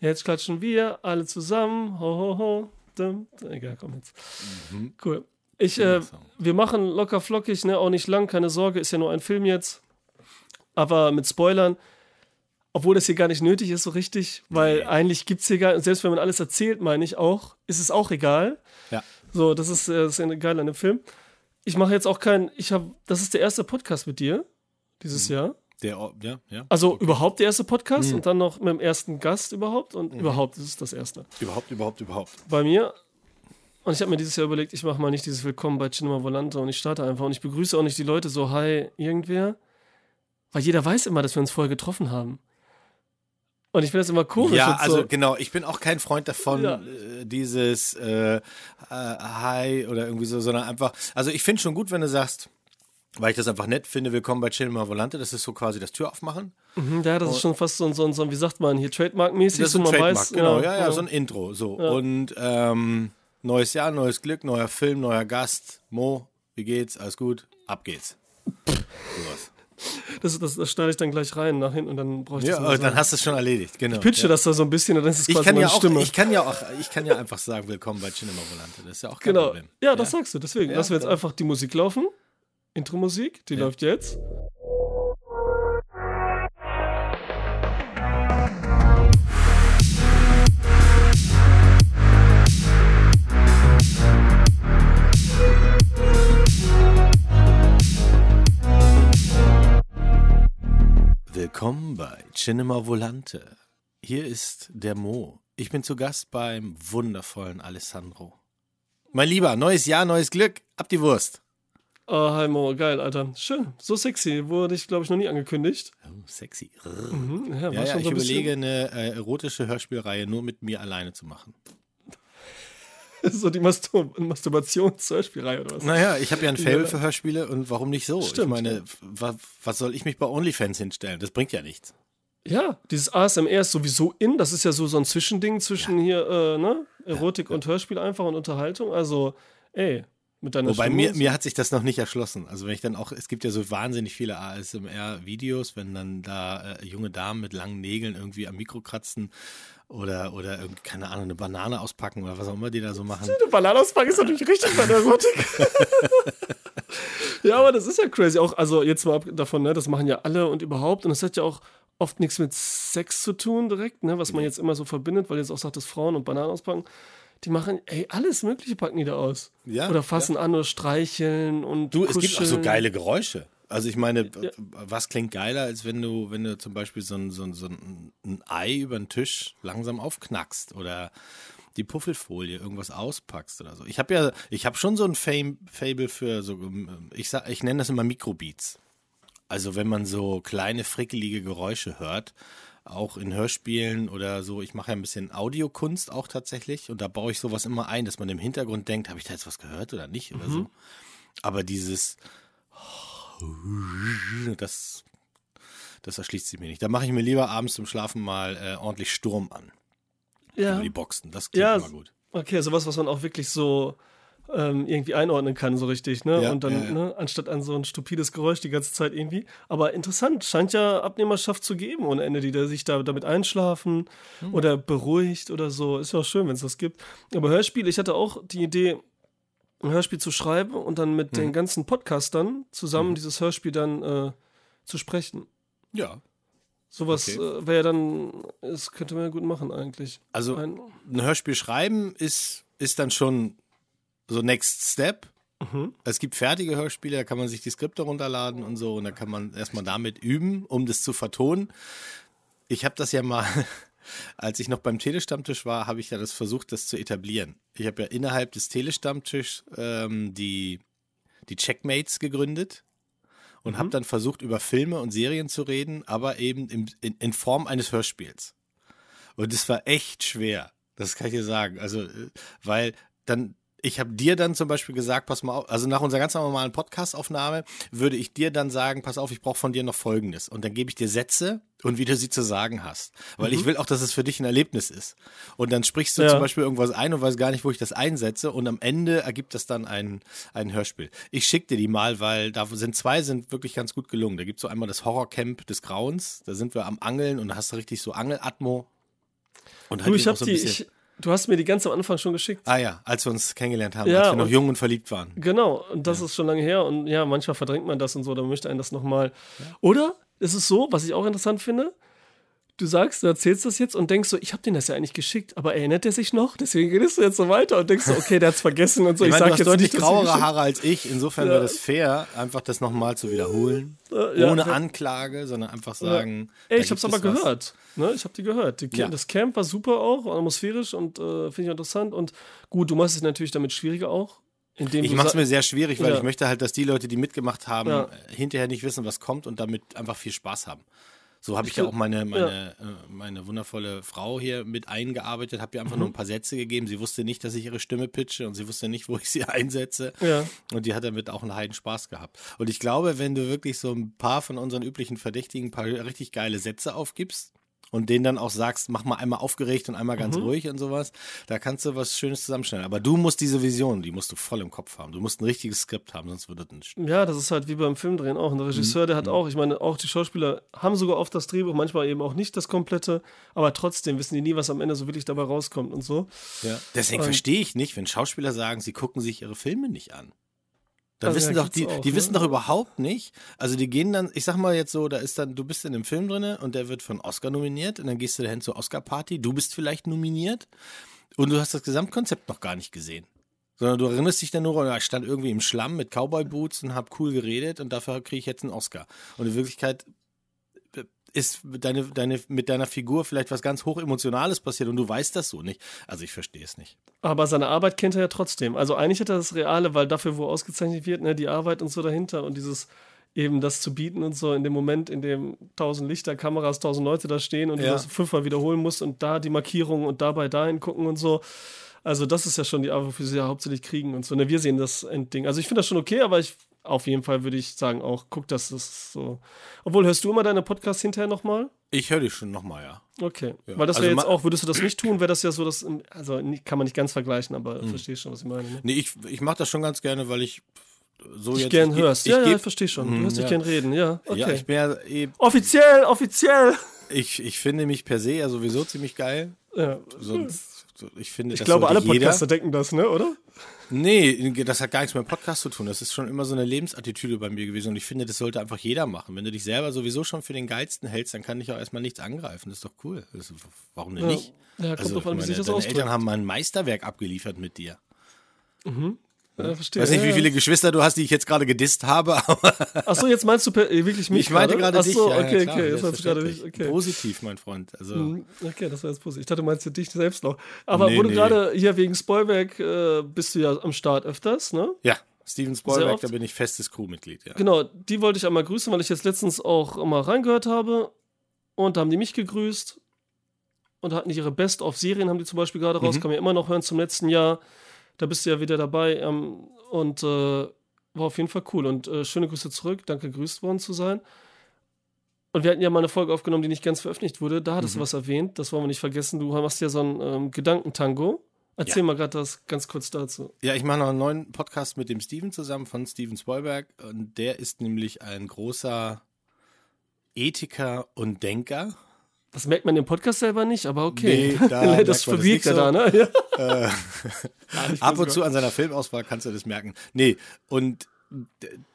Jetzt klatschen wir alle zusammen. Ho, ho, ho. Dum. Egal, komm jetzt. Mhm. Cool. Ich, äh, wir machen locker flockig, ne? Auch nicht lang, keine Sorge, ist ja nur ein Film jetzt. Aber mit Spoilern. Obwohl das hier gar nicht nötig ist, so richtig, weil eigentlich gibt es hier gar selbst wenn man alles erzählt, meine ich auch, ist es auch egal. Ja. So, das ist, äh, das ist geil an dem Film. Ich mache jetzt auch keinen, ich habe, das ist der erste Podcast mit dir dieses Jahr. Der, ja, ja. Also überhaupt der erste Podcast und dann noch mit dem ersten Gast überhaupt und überhaupt ist es das erste. Überhaupt, überhaupt, überhaupt. Bei mir. Und ich habe mir dieses Jahr überlegt, ich mache mal nicht dieses Willkommen bei Cinema Volante und ich starte einfach und ich begrüße auch nicht die Leute so, hi, irgendwer. Weil jeder weiß immer, dass wir uns vorher getroffen haben. Und ich finde das immer komisch. Ja, also so. genau, ich bin auch kein Freund davon, Ja. äh, dieses äh, äh, Hi oder irgendwie so, sondern einfach, also ich finde schon gut, wenn du sagst, weil ich das einfach nett finde, willkommen bei Cinema Volante, das ist so quasi das Tür aufmachen. Mhm, ja, das ist schon fast so ein, so ein, so ein wie sagt man hier, Trademark-mäßig. So man Trademark, weiß, genau, ja, ja, so ein Intro, so. Und ähm, neues Jahr, neues Glück, neuer Film, neuer Gast. Mo, wie geht's? Alles gut? Ab geht's. Sowas. das, das, das schneide ich dann gleich rein nach hinten und dann brauche ich das Ja, und dann hast du es schon erledigt, genau. Ich pitche ja. das da so ein bisschen und dann ist es Ich quasi kann, meine ja auch, Stimme. ich kann ja auch, ich kann ja einfach sagen, willkommen bei Cinema Volante. Das ist ja auch kein genau. Problem. Ja, das sagst du. Deswegen Ja, lassen wir jetzt dann- einfach die Musik laufen. Intro-Musik, die Ja. läuft jetzt. Willkommen bei Cinema Volante. Hier ist der Mo. Ich bin zu Gast beim wundervollen Alessandro. Mein Lieber, neues Jahr, neues Glück. Ab die Wurst. Oh, hi Mo, geil, Alter. Schön. So sexy. Wurde ich, glaube ich, noch nie angekündigt. Oh, sexy. Mhm, ja, Ja, ja, ich überlege, eine äh, erotische Hörspielreihe nur mit mir alleine zu machen. so die Mastur Masturbations-Hörspielreihe oder was? Naja, ich habe ja ein Fable Ja. für Hörspiele und warum nicht so? ich Stimmt, meine, ja. wa was soll ich mich bei OnlyFans hinstellen? Das bringt ja nichts. Ja, dieses ASMR ist sowieso in. Das ist ja so, so ein Zwischending zwischen hier, äh, ne? Erotik und Hörspiel einfach und Unterhaltung. Also, ey, mit deiner Wobei Stimme mir, mir hat sich das noch nicht erschlossen. Also wenn ich dann auch, es gibt ja so wahnsinnig viele ASMR-Videos, wenn dann da äh, junge Damen mit langen Nägeln irgendwie am Mikro kratzen oder, oder irgendwie, keine Ahnung, eine Banane auspacken oder was auch immer die da so machen. Eine Bananauspack ist natürlich richtig bei der Erotik. ja, aber das ist ja crazy. Auch, also jetzt mal ab davon, ne, das machen ja alle und überhaupt. Und das hat ja auch oft nichts mit Sex zu tun direkt, ne, was man jetzt immer so verbindet, weil jetzt auch sagt, dass Frauen und Bananen auspacken. Die machen, ey, alles Mögliche packen die da aus. Ja, Oder fassen an oder streicheln und Du, es gibt auch so kuscheln. geile Geräusche. Also ich meine, Ja. was klingt geiler, als wenn du, wenn du zum Beispiel so ein, so ein, so ein, Ei über den Tisch langsam aufknackst oder die Puffelfolie irgendwas auspackst oder so. Ich habe ja, ich habe schon so ein Fame, Fable für so, ich sag, ich nenne das immer Mikrobeats. Also wenn man so kleine frickelige Geräusche hört, auch in Hörspielen oder so, ich mache ja ein bisschen Audiokunst auch tatsächlich und da baue ich sowas immer ein, dass man im Hintergrund denkt, habe ich da jetzt was gehört oder nicht oder so. Aber dieses das, das erschließt sich mir nicht. Da mache ich mir lieber abends zum Schlafen mal äh, ordentlich Sturm an. Ja, Über die Boxen. Das klingt Ja, immer gut. okay, sowas, was man auch wirklich so ähm, irgendwie einordnen kann, so richtig, ne? Ja, und dann, ja. Ne, anstatt an so ein stupides Geräusch die ganze Zeit irgendwie. Aber interessant, scheint ja Abnehmerschaft zu geben ohne Ende, die da sich da damit einschlafen Hm. oder beruhigt oder so. Ist ja auch schön, wenn es das gibt. Aber Hörspiel, ich hatte auch die Idee, ein Hörspiel zu schreiben und dann mit Hm. den ganzen Podcastern zusammen dieses Hörspiel dann äh, zu sprechen. Ja. Sowas Okay. äh, wäre ja dann, das könnte man ja gut machen eigentlich. Also Ein, ein Hörspiel schreiben ist, ist dann schon so Next Step. Mhm. Es gibt fertige Hörspiele, da kann man sich die Skripte runterladen und so und da kann man erstmal damit üben, um das zu vertonen. Ich habe das ja mal, als ich noch beim Telestammtisch war, habe ich ja das versucht, das zu etablieren. Ich habe ja innerhalb des Telestammtischs ähm, die, die Checkmates gegründet und habe dann versucht, über Filme und Serien zu reden, aber eben im, in, in Form eines Hörspiels. Und es war echt schwer. Das kann ich dir sagen. Also, äh, weil dann, ich habe dir dann zum Beispiel gesagt, pass mal auf, also nach unserer ganz normalen Podcast-Aufnahme würde ich dir dann sagen, pass auf, ich brauche von dir noch Folgendes. Und dann gebe ich dir Sätze und wie du sie zu sagen hast. Weil ich will auch, dass es für dich ein Erlebnis ist. Und dann sprichst du Ja. zum Beispiel irgendwas ein und weißt gar nicht, wo ich das einsetze. Und am Ende ergibt das dann ein, ein Hörspiel. Ich schicke dir die mal, weil da sind zwei sind wirklich ganz gut gelungen. Da gibt es so einmal das Horrorcamp des Grauens. Da sind wir am Angeln und da hast du richtig so Angelatmo Und du, ich hab so die, ich, du hast mir die ganz am Anfang schon geschickt. Ah ja, als wir uns kennengelernt haben, ja, als wir noch jung und verliebt waren. Genau, und das ja. ist schon lange her und ja, manchmal verdrängt man das und so, da möchte einen das nochmal. Ja. Oder ist es so, was ich auch interessant finde, du sagst, du erzählst das jetzt und denkst so, ich habe den das ja eigentlich geschickt, aber erinnert er sich noch? Deswegen redest du jetzt so weiter und denkst so, okay, der hat's vergessen und so. Ich, ich meine, sag du hast deutlich grauere Haare als ich, insofern ja. wäre das fair, einfach das nochmal zu wiederholen. Ja, ohne ja. Anklage, sondern einfach sagen. Ey, ich hab's aber gehört. Ne? Ich habe die gehört. Die, Das Camp war super auch, atmosphärisch und äh, finde ich interessant. Und gut, du machst es natürlich damit schwieriger auch. ich mache es mir sehr schwierig, weil ich möchte halt, dass die Leute, die mitgemacht haben, hinterher nicht wissen, was kommt und damit einfach viel Spaß haben. So habe ich, ja auch meine, meine, ja. Äh, meine wundervolle Frau hier mit eingearbeitet, habe ihr einfach mhm. nur ein paar Sätze gegeben. Sie wusste nicht, dass ich ihre Stimme pitche und sie wusste nicht, wo ich sie einsetze. Ja. Und die hat damit auch einen heiden Spaß gehabt. Und ich glaube, wenn du wirklich so ein paar von unseren üblichen Verdächtigen ein paar richtig geile Sätze aufgibst, und denen dann auch sagst, mach mal einmal aufgeregt und einmal ganz mhm. ruhig und sowas, da kannst du was Schönes zusammenstellen. Aber du musst diese Vision, die musst du voll im Kopf haben. Du musst ein richtiges Skript haben, sonst würde das nicht. Ja, das ist halt wie beim Filmdrehen auch. Und der Regisseur, der hat mhm. auch, ich meine, auch die Schauspieler haben sogar oft das Drehbuch, manchmal eben auch nicht das komplette, aber trotzdem wissen die nie, was am Ende so wirklich dabei rauskommt und so. Ja. Deswegen verstehe ich nicht, wenn Schauspieler sagen, sie gucken sich ihre Filme nicht an. Da also wissen doch, die, auch, die ne? wissen doch überhaupt nicht. Also die gehen dann, ich sag mal jetzt so, da ist dann, du bist in einem Film drinne und der wird von Oscar nominiert und dann gehst du dahin zur Oscar-Party, du bist vielleicht nominiert und du hast das Gesamtkonzept noch gar nicht gesehen. Sondern du erinnerst dich dann nur, ich stand irgendwie im Schlamm mit Cowboy-Boots und hab cool geredet und dafür kriege ich jetzt einen Oscar. Und in Wirklichkeit ist deine, deine, mit deiner Figur vielleicht was ganz hochemotionales passiert und du weißt das so nicht. Also ich verstehe es nicht. Aber seine Arbeit kennt er ja trotzdem. Also eigentlich hat er das Reale, weil dafür, wo ausgezeichnet wird, ne, die Arbeit und so dahinter und dieses eben das zu bieten und so in dem Moment, in dem tausend Lichter, Kameras, tausend Leute da stehen und ja. du das fünfmal wiederholen musst und da die Markierungen und dabei dahin gucken und so. Also das ist ja schon die Arbeit, wofür sie ja hauptsächlich kriegen und so. Ne, wir sehen das Endding. Also ich finde das schon okay, aber ich auf jeden Fall würde ich sagen auch, guck, dass das so. Obwohl, hörst du immer deine Podcasts hinterher nochmal? Ich höre die schon nochmal, ja. Okay. Ja. Weil das wäre also jetzt auch, würdest du das nicht tun, wäre das ja so, dass, also kann man nicht ganz vergleichen, aber hm. verstehst schon, was ich meine. Ne? Nee, ich, ich mache das schon ganz gerne, weil ich so ich jetzt. gern ich, hörst. Ich, ja, ich ja, ich verstehe schon. Du hörst hm, ja. dich gern reden, ja. Okay. Ja, ich bin ja eh, Offiziell, offiziell! Ich, ich finde mich per se ja sowieso ziemlich geil. Ja. Sonst ich finde, ich glaube, alle Podcaster jeder. denken das, ne, oder? Nee, das hat gar nichts mit dem Podcast zu tun. Das ist schon immer so eine Lebensattitüde bei mir gewesen. Und ich finde, das sollte einfach jeder machen. Wenn du dich selber sowieso schon für den Geilsten hältst, dann kann dich auch erstmal nichts angreifen. Das ist doch cool. Ist, warum denn ja. nicht? Ja, kommt also, drauf an, wie sich das Deine Eltern haben mal ein Meisterwerk abgeliefert mit dir. Mhm. Ja, verstehe. Ich weiß nicht, wie viele Geschwister du hast, die ich jetzt gerade gedisst habe. Achso, jetzt meinst du äh, wirklich mich? Ich meinte gerade dich. Achso, okay, ja, okay. Jetzt gerade mich, okay. Positiv, mein Freund. Also. Mhm, okay, das war jetzt positiv. Ich dachte, du meinst dich selbst noch. Aber nee, wo du gerade hier wegen Spoilberg äh, bist du ja am Start öfters, ne? Ja. Steven Spoilberg, da bin ich festes Crewmitglied, ja. Genau, die wollte ich einmal grüßen, weil ich jetzt letztens auch mal reingehört habe. Und da haben die mich gegrüßt und hatten ihre Best-of-Serien, haben die zum Beispiel gerade raus, mhm. kann man ja immer noch hören zum letzten Jahr. Da bist du ja wieder dabei ähm, und äh, war auf jeden Fall cool. Und äh, schöne Grüße zurück. Danke, grüßt worden zu sein. Und wir hatten ja mal eine Folge aufgenommen, die nicht ganz veröffentlicht wurde. Da hattest mhm. du was erwähnt. Das wollen wir nicht vergessen. Du hast ja so ein ähm, Gedankentango. Erzähl ja. mal gerade das ganz kurz dazu. Ja, ich mache noch einen neuen Podcast mit dem Steven zusammen von Steven Spoilberg. Und der ist nämlich ein großer Ethiker und Denker. Das merkt man im Podcast selber nicht, aber okay. Nee, da das verbiegt er so. da, ne? Ja. Äh, ab und zu an seiner Filmauswahl kannst du das merken. Nee, und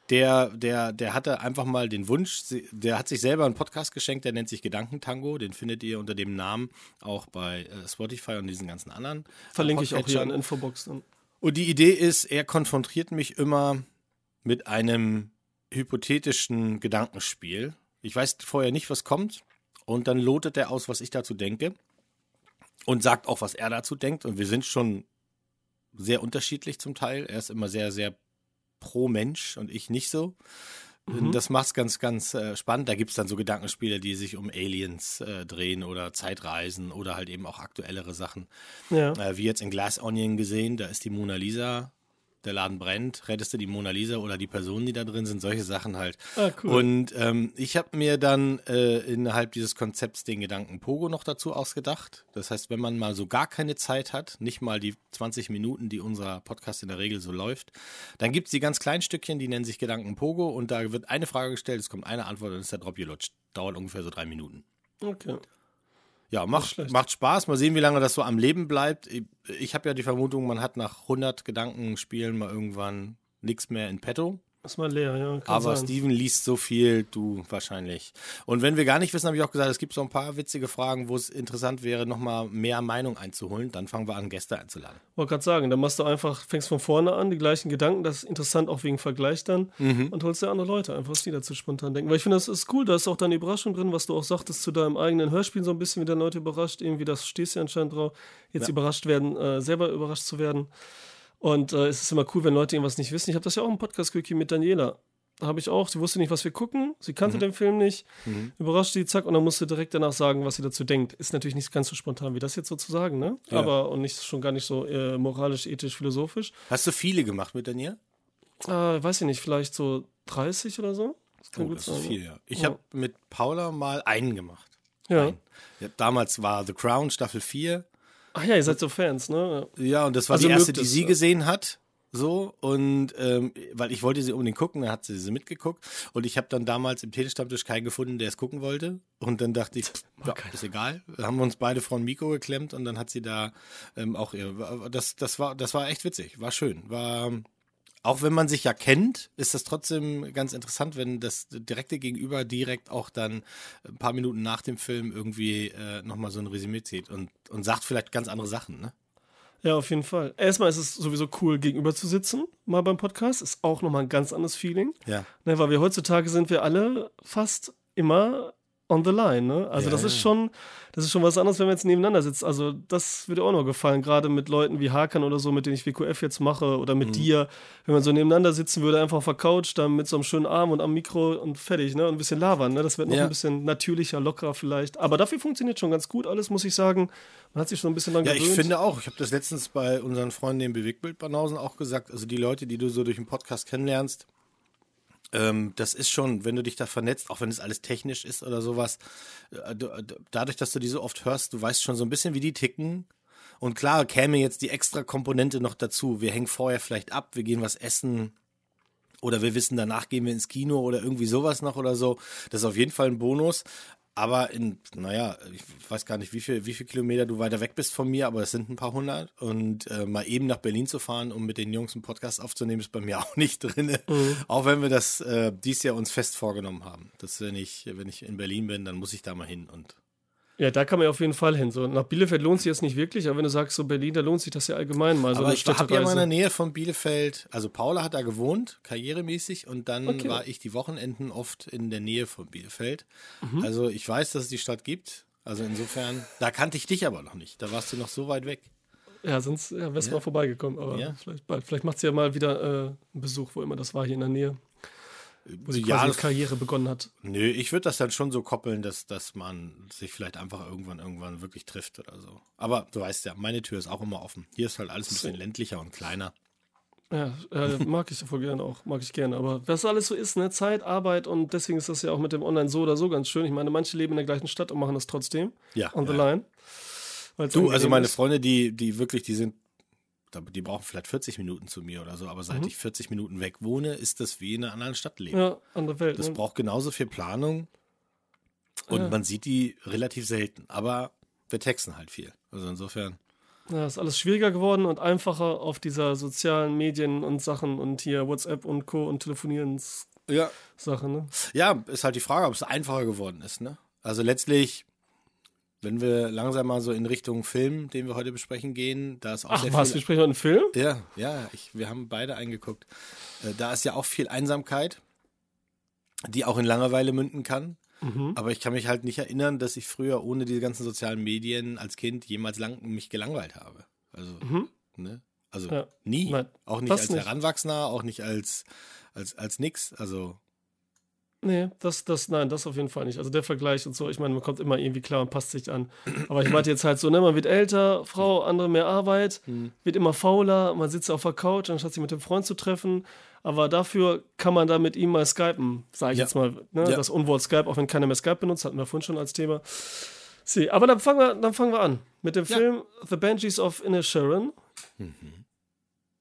der, der, der hatte einfach mal den Wunsch, der hat sich selber einen Podcast geschenkt, der nennt sich Gedankentango, den findet ihr unter dem Namen auch bei äh, Spotify und diesen ganzen anderen. Äh, Verlinke ich auch hier in Infobox dann. Und die Idee ist, er konfrontiert mich immer mit einem hypothetischen Gedankenspiel. Ich weiß vorher nicht, was kommt. Und dann lotet er aus, was ich dazu denke. Und sagt auch, was er dazu denkt. Und wir sind schon sehr unterschiedlich zum Teil. Er ist immer sehr, sehr pro Mensch und ich nicht so. Mhm. Das macht es ganz, ganz äh, spannend. Da gibt es dann so Gedankenspiele, die sich um Aliens äh, drehen oder Zeitreisen oder halt eben auch aktuellere Sachen. Ja. Äh, wie jetzt in Glass Onion gesehen, da ist die Mona Lisa der Laden brennt, rettest du die Mona Lisa oder die Personen, die da drin sind, solche Sachen halt. Ah, cool. Und ähm, ich habe mir dann äh, innerhalb dieses Konzepts den Gedanken Pogo noch dazu ausgedacht. Das heißt, wenn man mal so gar keine Zeit hat, nicht mal die 20 Minuten, die unser Podcast in der Regel so läuft, dann gibt es die ganz kleinen Stückchen, die nennen sich Gedanken Pogo und da wird eine Frage gestellt, es kommt eine Antwort und ist der Drop gelutscht. Dauert ungefähr so drei Minuten. Okay. Ja, macht, macht Spaß. Mal sehen, wie lange das so am Leben bleibt. Ich, ich habe ja die Vermutung, man hat nach 100 Gedankenspielen mal irgendwann nichts mehr in petto. Ist mal leer, ja. Aber sein. Steven liest so viel, du wahrscheinlich. Und wenn wir gar nicht wissen, habe ich auch gesagt, es gibt so ein paar witzige Fragen, wo es interessant wäre, nochmal mehr Meinung einzuholen. Dann fangen wir an, Gäste einzuladen. Wollte gerade sagen, dann machst du einfach, fängst von vorne an, die gleichen Gedanken, das ist interessant auch wegen Vergleich dann mhm. und holst dir andere Leute einfach, was die dazu spontan denken. Weil ich finde, das ist cool, da ist auch deine Überraschung drin, was du auch sagtest zu deinem eigenen Hörspiel so ein bisschen, wie der Leute überrascht, irgendwie, das stehst du ja anscheinend drauf, jetzt ja. überrascht werden, äh, selber überrascht zu werden. Und äh, es ist immer cool, wenn Leute irgendwas nicht wissen. Ich habe das ja auch im Podcast-Quickie mit Daniela habe ich auch. Sie wusste nicht, was wir gucken. Sie kannte mhm. den Film nicht. Mhm. Überrascht sie, zack, und dann musste direkt danach sagen, was sie dazu denkt. Ist natürlich nicht ganz so spontan wie das jetzt sozusagen, ne? Ja. Aber und nicht schon gar nicht so äh, moralisch, ethisch, philosophisch. Hast du viele gemacht mit Daniel? Äh, weiß ich nicht, vielleicht so 30 oder so. Das kann oh, gut das sein. ist viel, ja. Ich ja. habe mit Paula mal einen gemacht. Ja. Einen. ja. Damals war The Crown Staffel 4. Ach ja, ihr seid so Fans, ne? Ja, und das war also die erste, die sie gesehen hat. So, und ähm, weil ich wollte sie unbedingt gucken, dann hat sie sie mitgeguckt. Und ich habe dann damals im Telestammtisch keinen gefunden, der es gucken wollte. Und dann dachte ich, ja, ist egal. Dann haben wir uns beide von Miko geklemmt und dann hat sie da ähm, auch ihr. Das, das, war, das war echt witzig, war schön. War. Auch wenn man sich ja kennt, ist das trotzdem ganz interessant, wenn das direkte Gegenüber direkt auch dann ein paar Minuten nach dem Film irgendwie äh, nochmal so ein Resümee zieht und, und sagt vielleicht ganz andere Sachen, ne? Ja, auf jeden Fall. Erstmal ist es sowieso cool, gegenüber zu sitzen, mal beim Podcast. Ist auch nochmal ein ganz anderes Feeling. Ja. Ne, weil wir heutzutage sind wir alle fast immer on the line, ne? Also ja, das ist schon, das ist schon was anderes, wenn man jetzt nebeneinander sitzt. Also das würde auch noch gefallen, gerade mit Leuten wie Hakan oder so, mit denen ich WQF jetzt mache oder mit mhm. dir, wenn man so nebeneinander sitzen würde, einfach auf der Couch, dann mit so einem schönen Arm und am Mikro und fertig, ne? Und ein bisschen labern, ne? Das wird noch ja. ein bisschen natürlicher, lockerer vielleicht. Aber dafür funktioniert schon ganz gut alles, muss ich sagen. Man hat sich schon ein bisschen lang Ja, gewöhnt. ich finde auch. Ich habe das letztens bei unseren Freunden im Bewegtbild-Banausen auch gesagt. Also die Leute, die du so durch den Podcast kennenlernst, das ist schon, wenn du dich da vernetzt, auch wenn es alles technisch ist oder sowas, äh, dadurch, dass du die so oft hörst, du weißt schon so ein bisschen, wie die ticken. Und klar, käme jetzt die extra Komponente noch dazu. Wir hängen vorher vielleicht ab, wir gehen was essen, oder wir wissen, danach gehen wir ins Kino oder irgendwie sowas noch oder so. Das ist auf jeden Fall ein Bonus. Aber in, naja, ich weiß gar nicht, wie viel, wie viel Kilometer du weiter weg bist von mir, aber es sind ein paar hundert. Und äh, mal eben nach Berlin zu fahren, um mit den Jungs einen Podcast aufzunehmen, ist bei mir auch nicht drin. Mhm. Auch wenn wir das äh, dies Jahr uns fest vorgenommen haben. Dass wenn ich, wenn ich in Berlin bin, dann muss ich da mal hin und ja, da kann man ja auf jeden Fall hin. So, nach Bielefeld lohnt sich jetzt nicht wirklich, aber wenn du sagst, so Berlin, da lohnt sich das ja allgemein mal. So aber ich habe ja mal in der Nähe von Bielefeld, also Paula hat da gewohnt, karrieremäßig, und dann okay. war ich die Wochenenden oft in der Nähe von Bielefeld. Mhm. Also ich weiß, dass es die Stadt gibt. Also insofern, da kannte ich dich aber noch nicht. Da warst du noch so weit weg. Ja, sonst ja, wärst du ja. mal vorbeigekommen. Aber ja. vielleicht, vielleicht macht sie ja mal wieder äh, einen Besuch, wo immer das war, hier in der Nähe wo sie ja, quasi Karriere begonnen hat. Nö, ich würde das dann schon so koppeln, dass, dass man sich vielleicht einfach irgendwann irgendwann wirklich trifft oder so. Aber du weißt ja, meine Tür ist auch immer offen. Hier ist halt alles ein bisschen ländlicher und kleiner. Ja, äh, mag ich voll gerne auch, mag ich gerne. Aber was alles so ist, ne, Zeit, Arbeit und deswegen ist das ja auch mit dem Online so oder so ganz schön. Ich meine, manche leben in der gleichen Stadt und machen das trotzdem. Ja. On the ja. line. Du, also meine ist. Freunde, die, die wirklich, die sind die brauchen vielleicht 40 Minuten zu mir oder so, aber seit mhm. ich 40 Minuten weg wohne, ist das wie in einer anderen Stadt leben. Ja, andere Welt. Das ne? braucht genauso viel Planung und ja. man sieht die relativ selten, aber wir texten halt viel. Also insofern. Ja, ist alles schwieriger geworden und einfacher auf dieser sozialen Medien und Sachen und hier WhatsApp und Co. und Telefonierens ja. Sache, ne? Ja, ist halt die Frage, ob es einfacher geworden ist, ne? Also letztlich wenn wir langsam mal so in Richtung Film, den wir heute besprechen, gehen, da ist auch Ach, sehr was, viel, wir sprechen heute einen Film? Ja, ja, ich, wir haben beide eingeguckt. Äh, da ist ja auch viel Einsamkeit, die auch in Langeweile münden kann. Mhm. Aber ich kann mich halt nicht erinnern, dass ich früher ohne diese ganzen sozialen Medien als Kind jemals lang mich gelangweilt habe. Also, mhm. ne? Also ja. nie. Nein, auch nicht als nicht. Heranwachsender, auch nicht als, als, als nix. Also Nee, das, das, nein, das auf jeden Fall nicht. Also der Vergleich und so, ich meine, man kommt immer irgendwie klar und passt sich an. Aber ich meinte jetzt halt so, ne, man wird älter, Frau, andere mehr Arbeit, mhm. wird immer fauler, man sitzt auf der Couch, anstatt sich mit dem Freund zu treffen. Aber dafür kann man da mit ihm mal skypen, sage ich ja. jetzt mal. Ne? Ja. Das Unwort Skype, auch wenn keiner mehr Skype benutzt, hatten wir vorhin schon als Thema. See, aber dann fangen wir, dann fangen wir an mit dem ja. Film The Banshees of Inner Sharon mhm.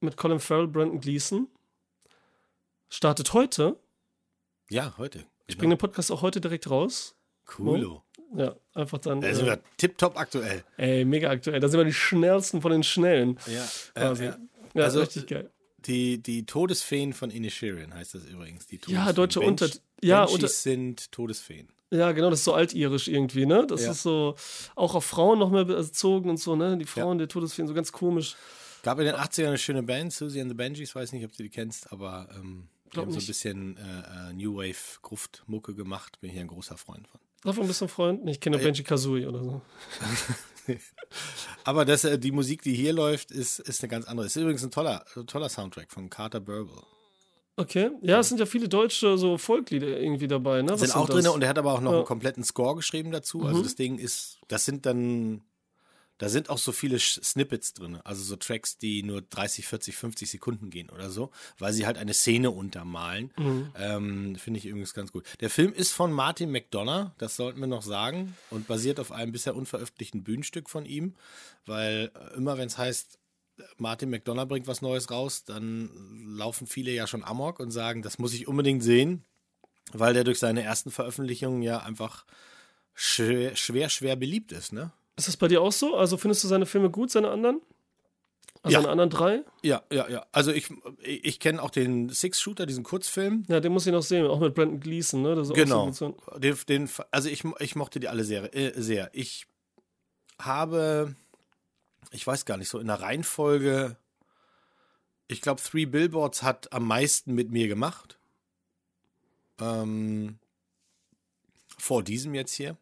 mit Colin Farrell, Brandon Gleason. Startet heute ja, heute. Ich bringe den Podcast auch heute direkt raus. Cool. Ja, einfach dann. Da sind äh, wir tipptopp aktuell. ey, mega aktuell. Da sind wir die schnellsten von den Schnellen. Ja, Quasi. ja. Ja, Also, richtig geil. Die, die Todesfeen von Inisherin heißt das übrigens. Die Ja, deutsche Unter- ja, Banshees unter- sind Todesfeen. Ja, genau, das ist so altirisch irgendwie, ne? Das Ja. ist so auch auf Frauen noch mehr bezogen und so, ne? Die Frauen der Todesfeen, so ganz komisch. Gab in den 80ern eine schöne Band, Susie and the Benjis, weiß nicht, ob du die kennst, aber ähm, die Glaub haben so ein bisschen äh, äh, New Wave Gruftmucke gemacht. Bin ich ein großer Freund von. Davon bist du ein Freund? Ich kenne nur Benji Kazooie oder so. Aber das, äh, die Musik, die hier läuft, ist, ist eine ganz andere. Ist übrigens ein toller, toller Soundtrack von Carter Burwell. Okay. Ja, es sind ja viele deutsche so Folklieder irgendwie dabei, ne? Was sind auch drin und er hat aber auch noch Ja. einen kompletten Score geschrieben dazu. Also das Ding ist, das sind dann, da sind auch so viele Snippets drin. Also so Tracks, die nur 30, 40, 50 Sekunden gehen oder so, weil sie halt eine Szene untermalen. Ähm, Finde ich übrigens ganz gut. Der Film ist von Martin McDonough, das sollten wir noch sagen, und basiert auf einem bisher unveröffentlichten Bühnenstück von ihm, weil äh, immer wenn es heißt, Martin McDonough bringt was Neues raus, dann laufen viele ja schon amok und sagen, das muss ich unbedingt sehen, weil der durch seine ersten Veröffentlichungen ja einfach schwer, schwer, schwer beliebt ist, ne? Ist das bei dir auch so? Also findest du seine Filme gut, seine anderen? Also Ja. seine anderen drei? Ja, ja, ja. Also ich, ich, kenne auch den Six-Shooter, diesen Kurzfilm. Ja, den muss ich noch sehen, auch mit Brandon Gleason, ne? Genau. so- Den, den, also ich, ich mochte die alle sehr, äh, sehr. Ich habe, ich weiß gar nicht, so in der Reihenfolge, ich glaube, Three Billboards hat am meisten mit mir gemacht. Ähm, vor diesem jetzt hier.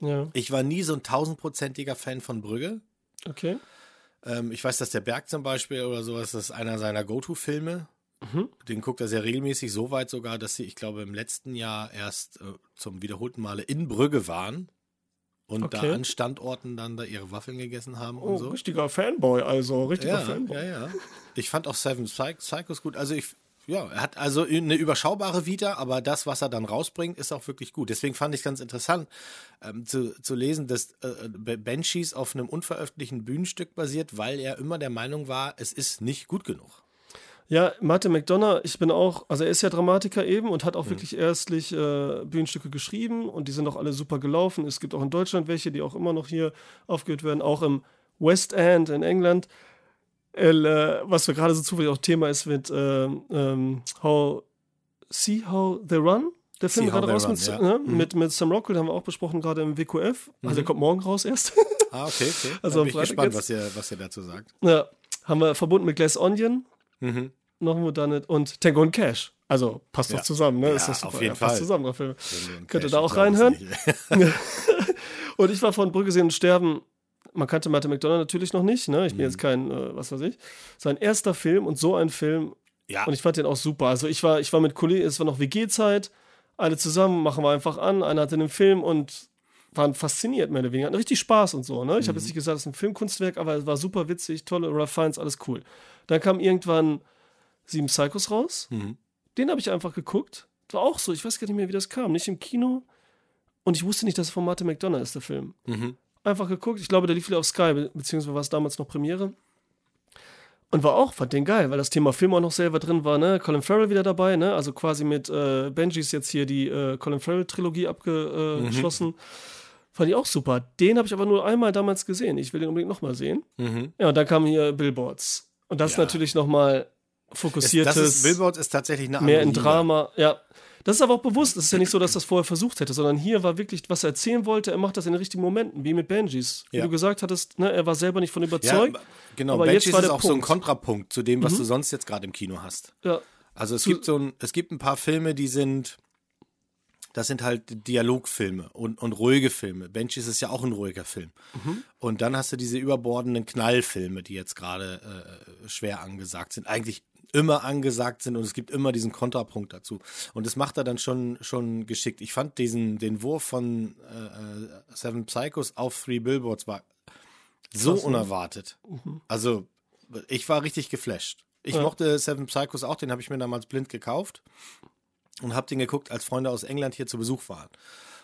Ja, Ich war nie so ein tausendprozentiger Fan von Brügge. okay. Ähm, ich weiß, dass der Berg zum Beispiel oder sowas, das ist einer seiner Go-To-Filme. Den guckt er sehr regelmäßig, so weit sogar, dass sie, ich glaube, im letzten Jahr erst äh, zum wiederholten Male in Brügge waren und Okay. da an Standorten dann da ihre Waffeln gegessen haben Oh, und so. richtiger Fanboy, also richtiger Ja, Fanboy. ja, ja. Ich fand auch Seven Psych Psychos gut. Also ich, ja, er hat also eine überschaubare Vita, aber das, was er dann rausbringt, ist auch wirklich gut. Deswegen fand ich ganz interessant ähm, zu, zu lesen, dass äh, Banshees auf einem unveröffentlichten Bühnenstück basiert, weil er immer der Meinung war, es ist nicht gut genug. Ja, Martin McDonough, ich bin auch, also er ist ja Dramatiker eben und hat Mhm. auch wirklich erstlich äh, Bühnenstücke geschrieben und die sind auch alle super gelaufen. Es gibt auch in Deutschland welche, die auch immer noch hier aufgeführt werden, auch im West End in England. Äh, was wir gerade so zufällig auch Thema ist mit ähm, ähm, How See How They Run. Der Film See gerade raus Run, mit, ja. Mhm. ne, mit, mit Sam Rockwell, haben wir auch besprochen, gerade im WQF. Also der kommt morgen raus erst. Ah, okay, okay. Also bin ich gespannt, jetzt- was ihr, was ihr dazu sagt. ja, haben wir verbunden mit Glass Onion. Mhm. noch ein Whodunit und Tango und Cash. Also passt Ja. doch zusammen, ne? Ja, ist das auf super. jeden ja, passt Fall. zusammen, du Könnt ihr da auch reinhören? Und ich war von Brücke sehen und sterben. Man kannte Martin McDonough natürlich noch nicht, ne? Ich Mhm. bin jetzt kein, äh, was weiß ich. Sein erster Film und so ein Film. ja, Und ich fand den auch super. Also ich war, ich war mit Kollegen, es war noch WG-Zeit, alle zusammen, machen wir einfach an. Einer hatte den Film und waren fasziniert, mehr oder weniger. Hatten richtig Spaß und so, ne? Ich habe Mhm. jetzt nicht gesagt, es ist ein Filmkunstwerk, aber es war super witzig, tolle Ralph Fiennes, alles cool. Dann kam irgendwann Sieben Psychos raus. Mhm. Den habe ich einfach geguckt. War auch so, ich weiß gar nicht mehr, wie das kam. Nicht im Kino. Und ich wusste nicht, dass es von Martin McDonough ist, der Film. Mhm. Einfach geguckt. Ich glaube, der lief wieder auf Sky, be- beziehungsweise war es damals noch Premiere. Und war auch, fand den geil, weil das Thema Film auch noch selber drin war, ne? Colin Farrell wieder dabei, ne? Also quasi mit äh, Benjis jetzt hier die äh, Colin Farrell-Trilogie abgeschlossen. Fand ich auch super. Den habe ich aber nur einmal damals gesehen. Ich will den unbedingt nochmal sehen. Mhm. Ja, und dann kamen hier Billboards. Und das Ja. natürlich nochmal fokussiertes das ist, Billboards ist tatsächlich eine mehr andere in Liga. Drama, ja. Das ist aber auch bewusst. Es ist ja nicht so, dass das vorher versucht hätte, sondern hier war wirklich, was er erzählen wollte, er macht das in den richtigen Momenten, wie mit Benjis. Wie Ja. du gesagt hattest, ne, er war selber nicht von Ja, überzeugt. genau. aber Banshees jetzt war ist auch so ein Punkt. Mhm. Kontrapunkt zu dem, was du sonst jetzt gerade im Kino hast. Ja, Also es Zu- gibt so ein, es gibt ein paar Filme, die sind, das sind halt Dialogfilme und, und ruhige Filme. Banshees ist ja auch ein ruhiger Film. Mhm. Und dann hast du diese überbordenden Knallfilme, die jetzt gerade äh, schwer angesagt sind. Eigentlich immer angesagt sind und es gibt immer diesen Kontrapunkt dazu. Und das macht er dann schon, schon geschickt. Ich fand diesen, den Wurf von äh, äh, Seven Psychos auf Three Billboards war so Krass, ne? unerwartet. Also, ich war richtig geflasht. Ich Ja. mochte Seven Psychos auch, den habe ich mir damals blind gekauft. und habe den geguckt, als Freunde aus England hier zu Besuch waren.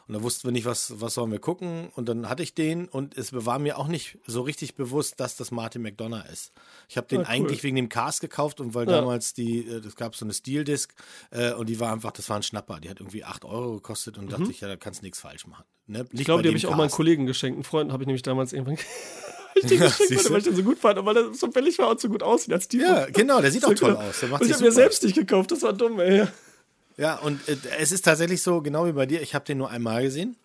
Und da wussten wir nicht, was, was sollen wir gucken. Und dann hatte ich den und es war mir auch nicht so richtig bewusst, dass das Martin McDonough ist. Ich habe den ja, cool. eigentlich wegen dem Cast gekauft und weil ja. damals die, es äh, gab so eine Steel-Disc äh, und die war einfach, das war ein Schnapper. Die hat irgendwie 8 Euro gekostet und mhm. dachte ich, ja, da kannst du nichts falsch machen. Ne? Ich glaube, die habe ich auch meinen Kollegen geschenkt. Einen Freund habe ich nämlich damals irgendwann ich den ja, geschenkt, weil ich den so gut fand und weil er so billig war und so gut aussieht als die. Ja, genau, der sieht auch toll aus. und ich habe mir selbst nicht gekauft, das war dumm, ey. Ja, und äh, es ist tatsächlich so, genau wie bei dir, ich habe den nur einmal gesehen.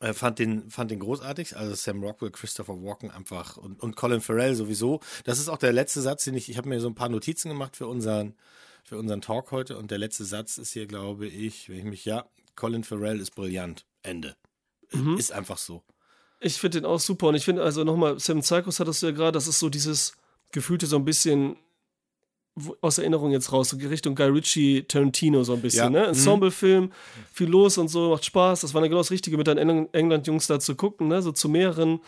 Äh, fand, den, fand den großartig. Also Sam Rockwell, Christopher Walken einfach und, und Colin Farrell sowieso. Das ist auch der letzte Satz, den ich, ich habe mir so ein paar Notizen gemacht für unseren, für unseren Talk heute. Und der letzte Satz ist hier, glaube ich, wenn ich mich, ja, Colin Farrell ist brillant. Ende. Mhm. Ist einfach so. Ich finde den auch super. Und ich finde, also nochmal, Sam Psychos hattest du ja gerade, das ist so dieses gefühlte so ein bisschen aus Erinnerung jetzt raus, so Richtung Guy Ritchie, Tarantino so ein bisschen, ja. ne? Ensemble-Film, mhm. viel los und so, macht Spaß. Das war genau das Richtige, mit deinen England-Jungs da zu gucken, ne? So zu mehreren.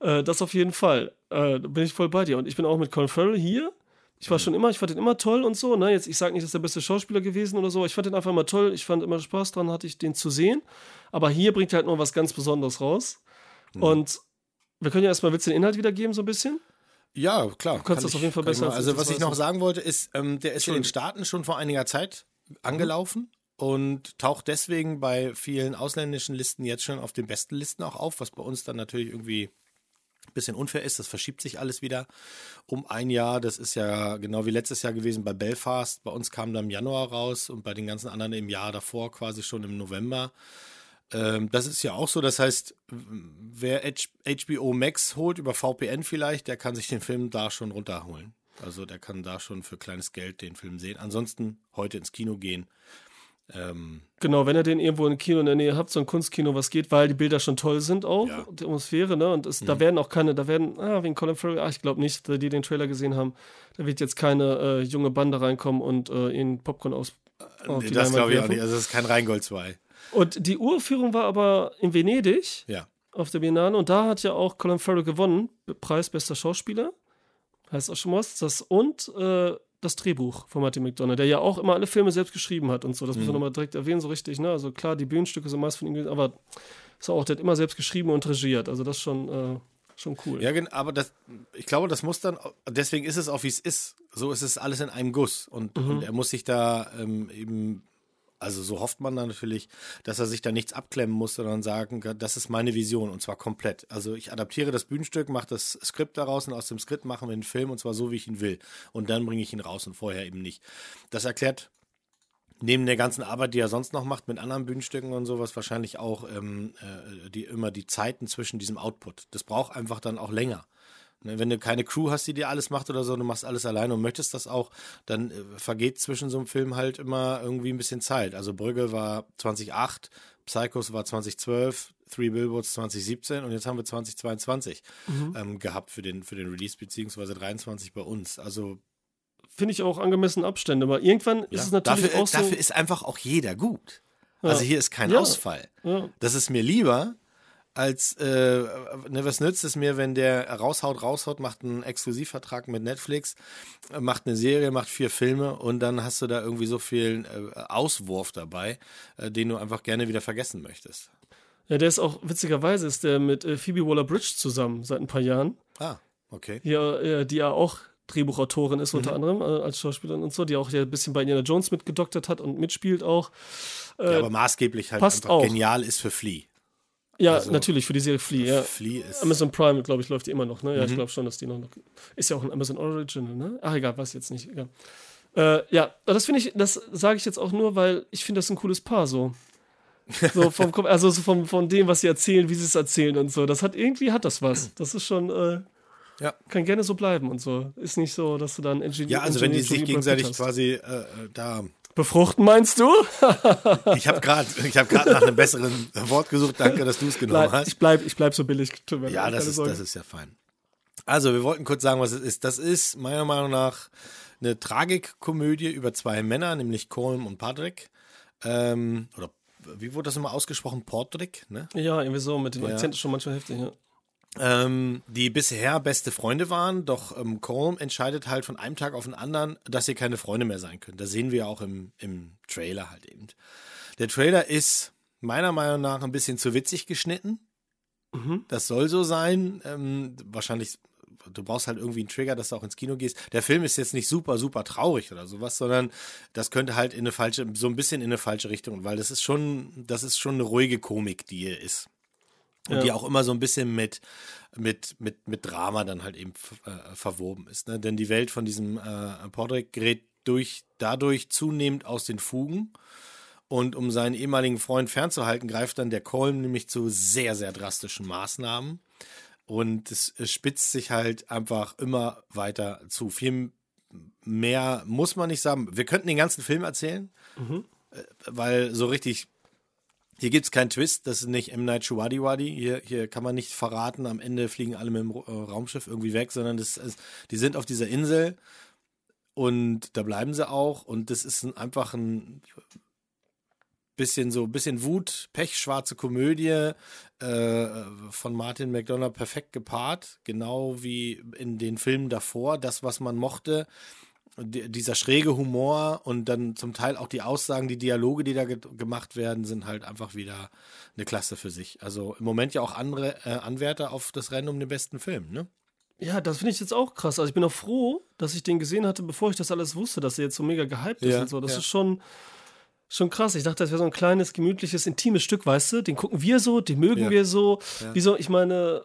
Äh, das auf jeden Fall. Äh, da bin ich voll bei dir. Und ich bin auch mit Colin Farrell hier. Ich war mhm. schon immer, ich fand ihn immer toll und so, ne? Jetzt, ich sage nicht, dass der beste Schauspieler gewesen oder so. Ich fand ihn einfach immer toll. Ich fand immer Spaß dran, hatte ich den zu sehen. Aber hier bringt er halt noch was ganz Besonderes raus. Mhm. Und wir können ja erstmal, willst du den Inhalt wiedergeben, so ein bisschen? Ja, klar. Du kannst das ich, auf jeden Fall besser. Also, was ich noch sagen wollte, ist, ähm, der ist in den Staaten schon vor einiger Zeit angelaufen mhm. und taucht deswegen bei vielen ausländischen Listen jetzt schon auf den besten Listen auch auf, was bei uns dann natürlich irgendwie ein bisschen unfair ist. Das verschiebt sich alles wieder um ein Jahr. Das ist ja genau wie letztes Jahr gewesen bei Belfast. Bei uns kam dann im Januar raus und bei den ganzen anderen im Jahr davor quasi schon im November. Ähm, das ist ja auch so. Das heißt, wer HBO Max holt über VPN vielleicht, der kann sich den Film da schon runterholen. Also der kann da schon für kleines Geld den Film sehen. Ansonsten heute ins Kino gehen. Ähm, genau, wenn ihr den irgendwo im Kino in der Nähe habt, so ein Kunstkino, was geht, weil die Bilder schon toll sind auch, ja. die Atmosphäre, ne? Und es, mhm. da werden auch keine, da werden, ah, wegen Colin Farrell, ah, ich glaube nicht, die den Trailer gesehen haben, da wird jetzt keine äh, junge Bande reinkommen und äh, ihnen Popcorn aus. Äh, nee, das glaube ich auch nicht. Also es ist kein Rheingold 2. Und die Urführung war aber in Venedig. Ja. Auf der Biennale. Und da hat ja auch Colin Farrell gewonnen. Preis bester Schauspieler. Heißt auch schon was. Das, und äh, das Drehbuch von Martin McDonough, der ja auch immer alle Filme selbst geschrieben hat und so. Das mhm. muss man nochmal direkt erwähnen, so richtig. Ne? Also klar, die Bühnenstücke sind meist von ihm, aber ist auch, der hat immer selbst geschrieben und regiert. Also das ist schon. Äh, schon cool. Ja, aber das, ich glaube, das muss dann, deswegen ist es auch, wie es ist. So ist es alles in einem Guss. Und, mhm. und er muss sich da ähm, eben also so hofft man dann natürlich, dass er sich da nichts abklemmen muss, sondern sagen, das ist meine Vision und zwar komplett. Also ich adaptiere das Bühnenstück, mache das Skript daraus und aus dem Skript machen wir einen Film und zwar so, wie ich ihn will. Und dann bringe ich ihn raus und vorher eben nicht. Das erklärt neben der ganzen Arbeit, die er sonst noch macht mit anderen Bühnenstücken und sowas, wahrscheinlich auch ähm, äh, die, immer die Zeiten zwischen diesem Output. Das braucht einfach dann auch länger. Ne, wenn du keine Crew hast, die dir alles macht oder so, du machst alles alleine und möchtest das auch, dann äh, vergeht zwischen so einem Film halt immer irgendwie ein bisschen Zeit. Also Brügge war 2008, Psychos war 2012, Three Billboards 2017 und jetzt haben wir 2022 mhm. ähm, gehabt für den, für den Release, beziehungsweise 23 bei uns. Also finde ich auch angemessen Abstände, aber irgendwann ja, ist es natürlich dafür, auch so. Dafür ist einfach auch jeder gut. Ja. Also hier ist kein ja. Ausfall. Das ist mir lieber, als, äh, ne, was nützt es mir, wenn der raushaut, raushaut, macht einen Exklusivvertrag mit Netflix, macht eine Serie, macht vier Filme und dann hast du da irgendwie so viel äh, Auswurf dabei, äh, den du einfach gerne wieder vergessen möchtest. Ja, der ist auch, witzigerweise ist der mit äh, Phoebe Waller-Bridge zusammen seit ein paar Jahren. Ah, okay. Ja, äh, die ja auch Drehbuchautorin ist, unter mhm. anderem äh, als Schauspielerin und so, die auch ja ein bisschen bei Indiana Jones mitgedoktert hat und mitspielt auch. ja, aber maßgeblich halt passt auch. genial ist für Flea. Ja, also, natürlich, für die Serie Flea, ja. Flea ist. Amazon Prime, glaube ich, läuft die immer noch, ne? Ja, mhm. ich glaube schon, dass die noch. Ist ja auch ein Amazon Original, ne? Ach, egal, weiß jetzt nicht, egal. Äh, ja, das finde ich, das sage ich jetzt auch nur, weil ich finde das ein cooles Paar so. So vom, also so vom, von dem, was sie erzählen, wie sie es erzählen und so. Das hat irgendwie hat das was. Das ist schon. Äh, ja. Kann gerne so bleiben und so. Ist nicht so, dass du dann Ingenieur. Ja, also wenn die sich gegenseitig quasi äh, da Befruchten meinst du? ich habe gerade hab nach einem besseren Wort gesucht. Danke, dass du es genommen hast. Ich bleibe ich bleib so billig. Ja, das ist, das ist ja fein. Also, wir wollten kurz sagen, was es ist. Das ist meiner Meinung nach eine Tragikkomödie über zwei Männer, nämlich Colm und Patrick. Ähm, oder wie wurde das immer ausgesprochen? Portrick, ne? Ja, irgendwie so, mit den ja. Akzenten schon manchmal heftig, ja. Ähm, die bisher beste Freunde waren, doch ähm, Colm entscheidet halt von einem Tag auf den anderen, dass sie keine Freunde mehr sein können. Das sehen wir auch im, im Trailer halt eben. Der Trailer ist meiner Meinung nach ein bisschen zu witzig geschnitten. Mhm. Das soll so sein. Ähm, wahrscheinlich, du brauchst halt irgendwie einen Trigger, dass du auch ins Kino gehst. Der Film ist jetzt nicht super, super traurig oder sowas, sondern das könnte halt in eine falsche, so ein bisschen in eine falsche Richtung, weil das ist schon, das ist schon eine ruhige Komik, die hier ist. Und ja. die auch immer so ein bisschen mit, mit, mit, mit Drama dann halt eben äh, verwoben ist. Ne? Denn die Welt von diesem äh, Podrick gerät durch, dadurch zunehmend aus den Fugen. Und um seinen ehemaligen Freund fernzuhalten, greift dann der Colm nämlich zu sehr, sehr drastischen Maßnahmen. Und es, es spitzt sich halt einfach immer weiter zu. Viel mehr muss man nicht sagen. Wir könnten den ganzen Film erzählen, mhm. Äh, weil so richtig hier gibt es keinen Twist, das ist nicht M. Night Shyamalan. Hier, hier kann man nicht verraten, am Ende fliegen alle mit dem äh, Raumschiff irgendwie weg, sondern das ist, die sind auf dieser Insel und da bleiben sie auch und das ist ein, einfach ein bisschen so, bisschen Wut, pechschwarze Komödie äh, von Martin McDonough perfekt gepaart, genau wie in den Filmen davor, das, was man mochte dieser schräge Humor und dann zum Teil auch die Aussagen, die Dialoge, die da ge gemacht werden, sind halt einfach wieder eine Klasse für sich. Also im Moment ja auch andere äh, Anwärter auf das Rennen um den besten Film, ne? Ja, das finde ich jetzt auch krass. Also ich bin auch froh, dass ich den gesehen hatte, bevor ich das alles wusste, dass er jetzt so mega gehypt ist ja, und so. Das ja. ist schon, schon krass. Ich dachte, das wäre so ein kleines, gemütliches, intimes Stück, weißt du? Den gucken wir so, den mögen ja. wir so. Wieso, ich meine,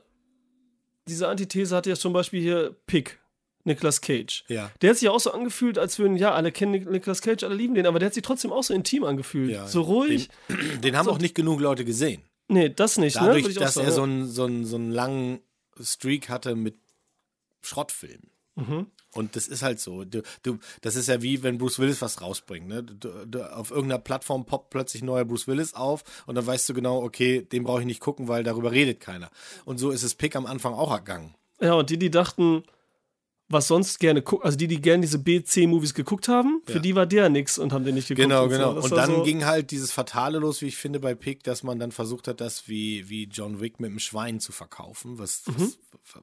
diese Antithese hatte ja zum Beispiel hier Pick. Nicolas Cage. Ja. Der hat sich auch so angefühlt, als würden, ja, alle kennen Nicolas Cage, alle lieben den, aber der hat sich trotzdem auch so intim angefühlt. Ja, so ruhig. Den, den haben so, auch nicht genug Leute gesehen. Nee, das nicht. Ne? Dadurch, ne? dass sagen, er so einen, so, einen, so einen langen Streak hatte mit Schrottfilmen. Mhm. Und das ist halt so. Du, du, das ist ja wie wenn Bruce Willis was rausbringt. Ne? Du, du, auf irgendeiner Plattform poppt plötzlich neuer Bruce Willis auf und dann weißt du genau, okay, den brauche ich nicht gucken, weil darüber redet keiner. Und so ist es Pick am Anfang auch ergangen. Ja, und die, die dachten, was sonst gerne gucken, also die, die gerne diese B-C-Movies geguckt haben, für ja. die war der nix und haben den nicht geguckt. Genau, genau. Und, so. und dann so ging halt dieses Fatale los, wie ich finde, bei Pick, dass man dann versucht hat, das wie, wie John Wick mit dem Schwein zu verkaufen, was, mhm.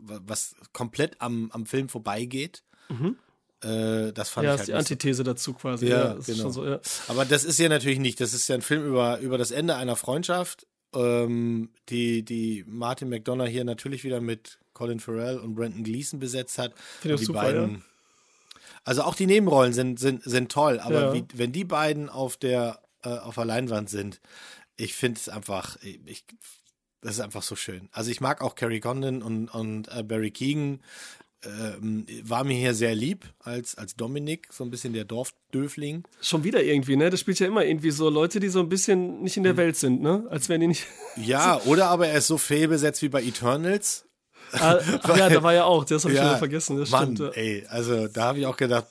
was, was, komplett am, am Film vorbeigeht. Mhm. Äh, das fand ja, ich halt ist die Antithese so. dazu quasi. Ja, ja genau. So, ja. Aber das ist ja natürlich nicht. Das ist ja ein Film über, über das Ende einer Freundschaft, ähm, die, die Martin McDonough hier natürlich wieder mit Colin Farrell und Brandon Gleason besetzt hat. Finde ich super, beiden, ja. Also auch die Nebenrollen sind, sind, sind toll, aber ja. wie, wenn die beiden auf der, äh, auf der Leinwand sind, ich finde es einfach, ich, das ist einfach so schön. Also ich mag auch Carrie Condon und, und äh, Barry Keegan. Ähm, war mir hier sehr lieb als, als Dominik, so ein bisschen der Dorfdöfling. Schon wieder irgendwie, ne? Das spielt ja immer irgendwie so Leute, die so ein bisschen nicht in der hm. Welt sind, ne? Als wären die nicht. Ja, oder aber er ist so fehlbesetzt wie bei Eternals. Ah, ja, da war ja auch, das habe ich ja, schon vergessen. Das Mann, stimmt, ey, also da habe ich auch gedacht,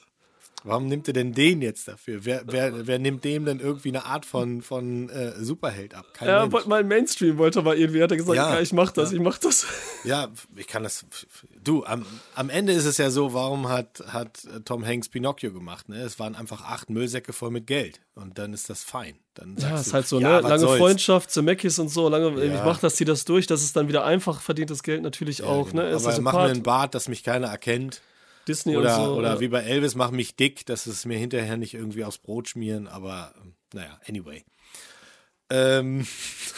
Warum nimmt er denn den jetzt dafür? Wer, wer, wer nimmt dem denn irgendwie eine Art von, von äh, Superheld ab? Kein ja, wollte mal Mainstream, wollte aber irgendwie, hat er gesagt, ja, ja ich mach das, ja. ich mach das. Ja, ich kann das. Du, am, am Ende ist es ja so, warum hat, hat Tom Hanks Pinocchio gemacht? Ne? Es waren einfach acht Müllsäcke voll mit Geld und dann ist das fein. Dann ja, ist halt so, ja, ne? Lange soll's? Freundschaft zu Mackis und so, lange, ja. ich mach das, zieh das durch, das ist dann wieder einfach verdientes Geld natürlich auch. Genau. Ne? Ist aber mach mir einen Bart, dass mich keiner erkennt. Disney oder, so, Oder wie bei Elvis, mach mich dick, dass es mir hinterher nicht irgendwie aufs Brot schmieren, aber ähm, naja, anyway. Ähm,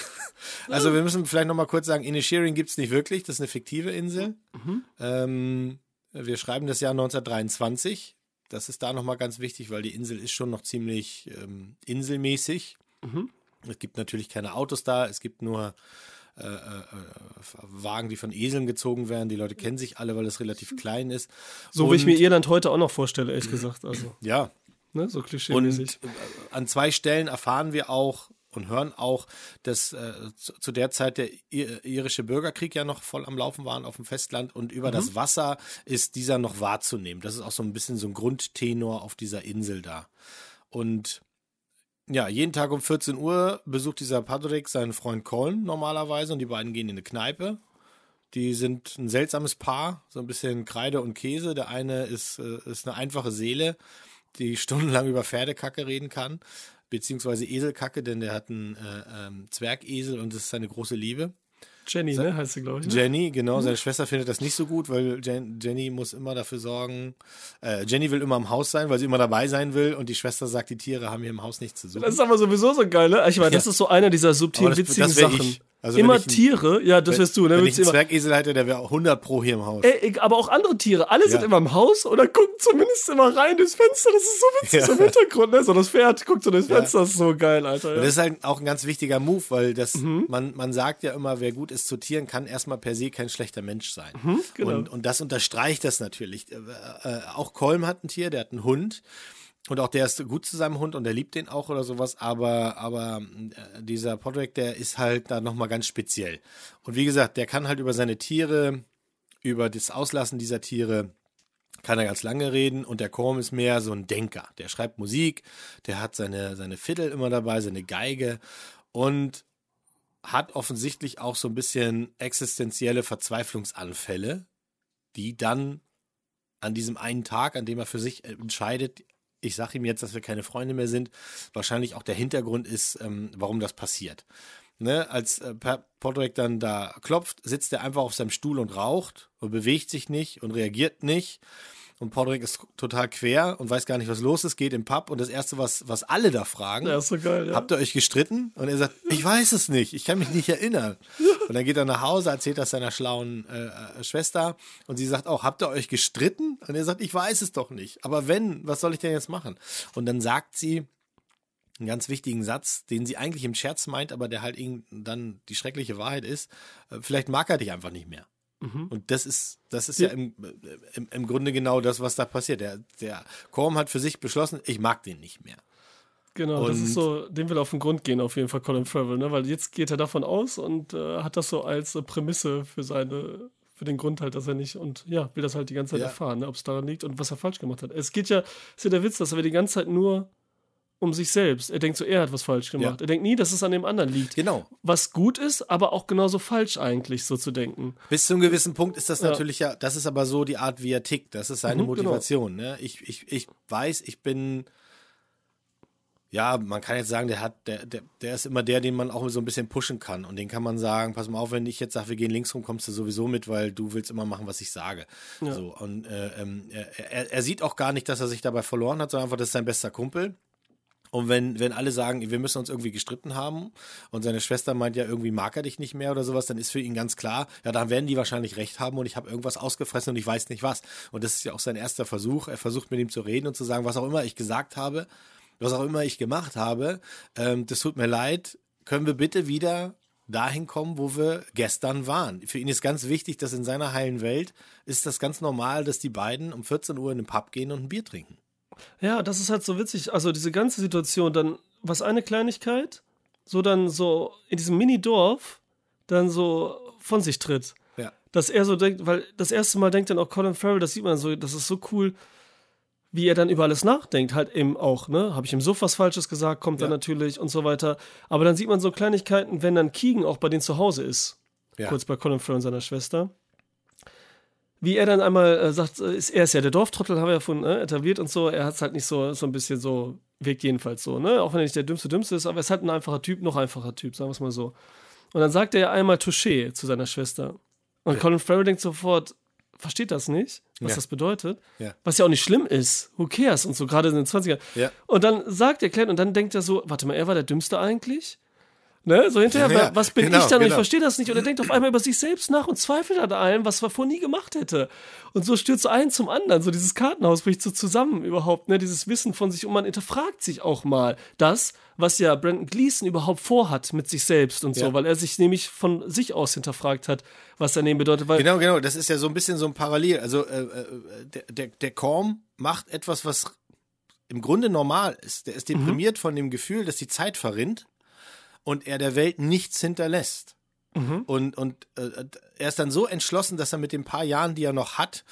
also wir müssen vielleicht nochmal kurz sagen, Inisherin gibt es nicht wirklich, das ist eine fiktive Insel. Mhm. Ähm, wir schreiben das Jahr 1923. Das ist da nochmal ganz wichtig, weil die Insel ist schon noch ziemlich ähm, inselmäßig. Mhm. Es gibt natürlich keine Autos da, es gibt nur äh, äh, Wagen, die von Eseln gezogen werden. Die Leute kennen sich alle, weil es relativ klein ist. So und, wie ich mir Irland heute auch noch vorstelle, ehrlich gesagt. Also, ja. Ne, so klischeemäßig. Und äh, an zwei Stellen erfahren wir auch und hören auch, dass äh, zu, der Zeit der irische Bürgerkrieg ja noch voll am Laufen war auf dem Festland und über mhm. das Wasser ist dieser noch wahrzunehmen. Das ist auch so ein bisschen so ein Grundtenor auf dieser Insel da. Und ja, jeden Tag um 14 Uhr besucht dieser Patrick seinen Freund Colin normalerweise und die beiden gehen in eine Kneipe. Die sind ein seltsames Paar, so ein bisschen Kreide und Käse. Der eine ist, äh, ist eine einfache Seele, die stundenlang über Pferdekacke reden kann, beziehungsweise Eselkacke, denn der hat einen äh, ähm, Zwergesel und das ist seine große Liebe. Jenny, ne, heißt sie, glaube ich. Ne? Jenny, genau. Seine Schwester findet das nicht so gut, weil Jen Jenny muss immer dafür sorgen. Äh, Jenny will immer im Haus sein, weil sie immer dabei sein will. Und die Schwester sagt, die Tiere haben hier im Haus nichts zu suchen. Das ist aber sowieso so geil, ne? Ich meine, das ist so einer dieser subtilen, das- witzigen das Sachen. ich. Also immer wenn ein- Tiere, ja, das wirst du, ne? Wenn ich einen Zwergesel hätte, der wäre 100 pro hier im Haus. Ey, aber auch andere Tiere, alle sind Ja. immer im Haus oder gucken zumindest immer rein durchs Fenster. Das ist so witzig, Ja. so im Hintergrund, ne? So das Pferd guckt so durchs Fenster, das ist so geil, Alter. Und Ja. das ist halt auch ein ganz wichtiger Move, weil das, Mhm. man, man sagt ja immer, wer gut ist zu Tieren, kann erstmal per se kein schlechter Mensch sein. genau. und, und das unterstreicht das natürlich. Äh, äh, auch Kolm hat ein Tier, der hat einen Hund. Und auch der ist gut zu seinem Hund und der liebt den auch oder sowas, aber, aber äh, dieser Podrick, der ist halt da nochmal ganz speziell. Und wie gesagt, der kann halt über seine Tiere, über das Auslassen dieser Tiere, kann er ganz lange reden und der Korm ist mehr so ein Denker. Der schreibt Musik, der hat seine, seine Fiddle immer dabei, seine Geige und hat offensichtlich auch so ein bisschen existenzielle Verzweiflungsanfälle, die dann an diesem einen Tag, an dem er für sich entscheidet, ich sage ihm jetzt, dass wir keine Freunde mehr sind, wahrscheinlich auch der Hintergrund ist, ähm, warum das passiert. Ne, als äh, Podrick dann da klopft, sitzt er einfach auf seinem Stuhl und raucht und bewegt sich nicht und reagiert nicht. Und Podrick ist total quer und weiß gar nicht, was los ist, geht im Pub und das Erste, was, was alle da fragen, Ja, ist so geil, ja. habt ihr euch gestritten? Und er sagt, ich weiß es nicht, ich kann mich nicht erinnern. Und dann geht er nach Hause, erzählt das seiner schlauen äh, äh, Schwester und sie sagt auch, habt ihr euch gestritten? Und er sagt, ich weiß es doch nicht. Aber wenn, was soll ich denn jetzt machen? Und dann sagt sie einen ganz wichtigen Satz, den sie eigentlich im Scherz meint, aber der halt irgend- dann die schreckliche Wahrheit ist. Äh, Vielleicht mag er dich einfach nicht mehr. Und das ist, das ist ja, Ja. im, im, im Grunde genau das, was da passiert. Der, der Korm hat für sich beschlossen, ich mag den nicht mehr. Genau, das Und- ist so, dem will auf den Grund gehen, auf jeden Fall Colin Farrell, ne? Weil jetzt geht er davon aus und äh, hat das so als äh, Prämisse für seine, für den Grund halt, dass er nicht und ja, will das halt die ganze Zeit Ja. erfahren, ne? ob es daran liegt und was er falsch gemacht hat. Es geht ja, ist ja der Witz, dass er die ganze Zeit nur um sich selbst. Er denkt so, er hat was falsch gemacht. Ja. Er denkt nie, dass es an dem anderen liegt. Genau. Was gut ist, aber auch genauso falsch eigentlich, so zu denken. Bis zu einem gewissen Punkt ist das Ja. natürlich ja, das ist aber so die Art, wie er tickt. Das ist seine Mhm, genau. Motivation. Ne? Ich, ich, ich weiß, ich bin, ja, man kann jetzt sagen, der hat, der, der, der ist immer der, den man auch so ein bisschen pushen kann. Und den kann man sagen, pass mal auf, wenn ich jetzt sage, wir gehen links rum, kommst du sowieso mit, weil du willst immer machen, was ich sage. Ja. So, und äh, ähm, er, er, er sieht auch gar nicht, dass er sich dabei verloren hat, sondern einfach, das ist sein bester Kumpel. Und wenn, wenn alle sagen, wir müssen uns irgendwie gestritten haben und seine Schwester meint ja, irgendwie mag er dich nicht mehr oder sowas, dann ist für ihn ganz klar, ja, dann werden die wahrscheinlich recht haben und ich habe irgendwas ausgefressen und ich weiß nicht was. Und das ist ja auch sein erster Versuch. Er versucht mit ihm zu reden und zu sagen, was auch immer ich gesagt habe, was auch immer ich gemacht habe, ähm, das tut mir leid, können wir bitte wieder dahin kommen, wo wir gestern waren. Für ihn ist ganz wichtig, dass in seiner heilen Welt ist das ganz normal, dass die beiden um 14 Uhr in den Pub gehen und ein Bier trinken. Ja, das ist halt so witzig. Also diese ganze Situation, dann, was eine Kleinigkeit, so dann so in diesem Mini-Dorf dann so von sich tritt. Ja. Dass er so denkt, weil das erste Mal denkt dann auch Colin Farrell, das sieht man so, das ist so cool, wie er dann über alles nachdenkt, halt eben auch, ne? Habe ich ihm so was Falsches gesagt, kommt dann Ja. natürlich und so weiter. Aber dann sieht man so Kleinigkeiten, wenn dann Keegan auch bei denen zu Hause ist. Ja. Kurz bei Colin Farrell und seiner Schwester. Wie er dann einmal äh, sagt, äh, ist, er ist ja der Dorftrottel, haben wir ja von äh, etabliert und so. Er hat es halt nicht so, so ein bisschen so, wirkt jedenfalls so, ne? Auch wenn er nicht der dümmste Dümmste ist, aber er ist halt ein einfacher Typ, noch einfacher Typ, sagen wir es mal so. Und dann sagt er ja einmal Touché zu seiner Schwester. Und Colin Farrell denkt sofort, versteht das nicht, was Ja. das bedeutet. Ja. Was ja auch nicht schlimm ist. Who cares? Und so, gerade in den 20ern. Ja. Und dann sagt er Clint und dann denkt er so, warte mal, er war der Dümmste eigentlich? Ne? So hinterher, Ja, was bin genau, ich dann? Und ich genau. verstehe das nicht. Und er denkt auf einmal über sich selbst nach und zweifelt an allem, was er vorher nie gemacht hätte. Und so stürzt ein zum anderen. So dieses Kartenhaus bricht so zusammen überhaupt. Ne? Dieses Wissen von sich. Und man hinterfragt sich auch mal das, was ja Brandon Gleason überhaupt vorhat mit sich selbst und so. Ja. Weil er sich nämlich von sich aus hinterfragt hat, was daneben bedeutet. Genau, genau. Das ist ja so ein bisschen so ein Parallel. Also äh, äh, der, der, der Korm macht etwas, was im Grunde normal ist. Der ist deprimiert von dem Gefühl, dass die Zeit verrinnt und er der Welt nichts hinterlässt. Und, und äh, er ist dann so entschlossen, dass er mit den paar Jahren, die er noch hat,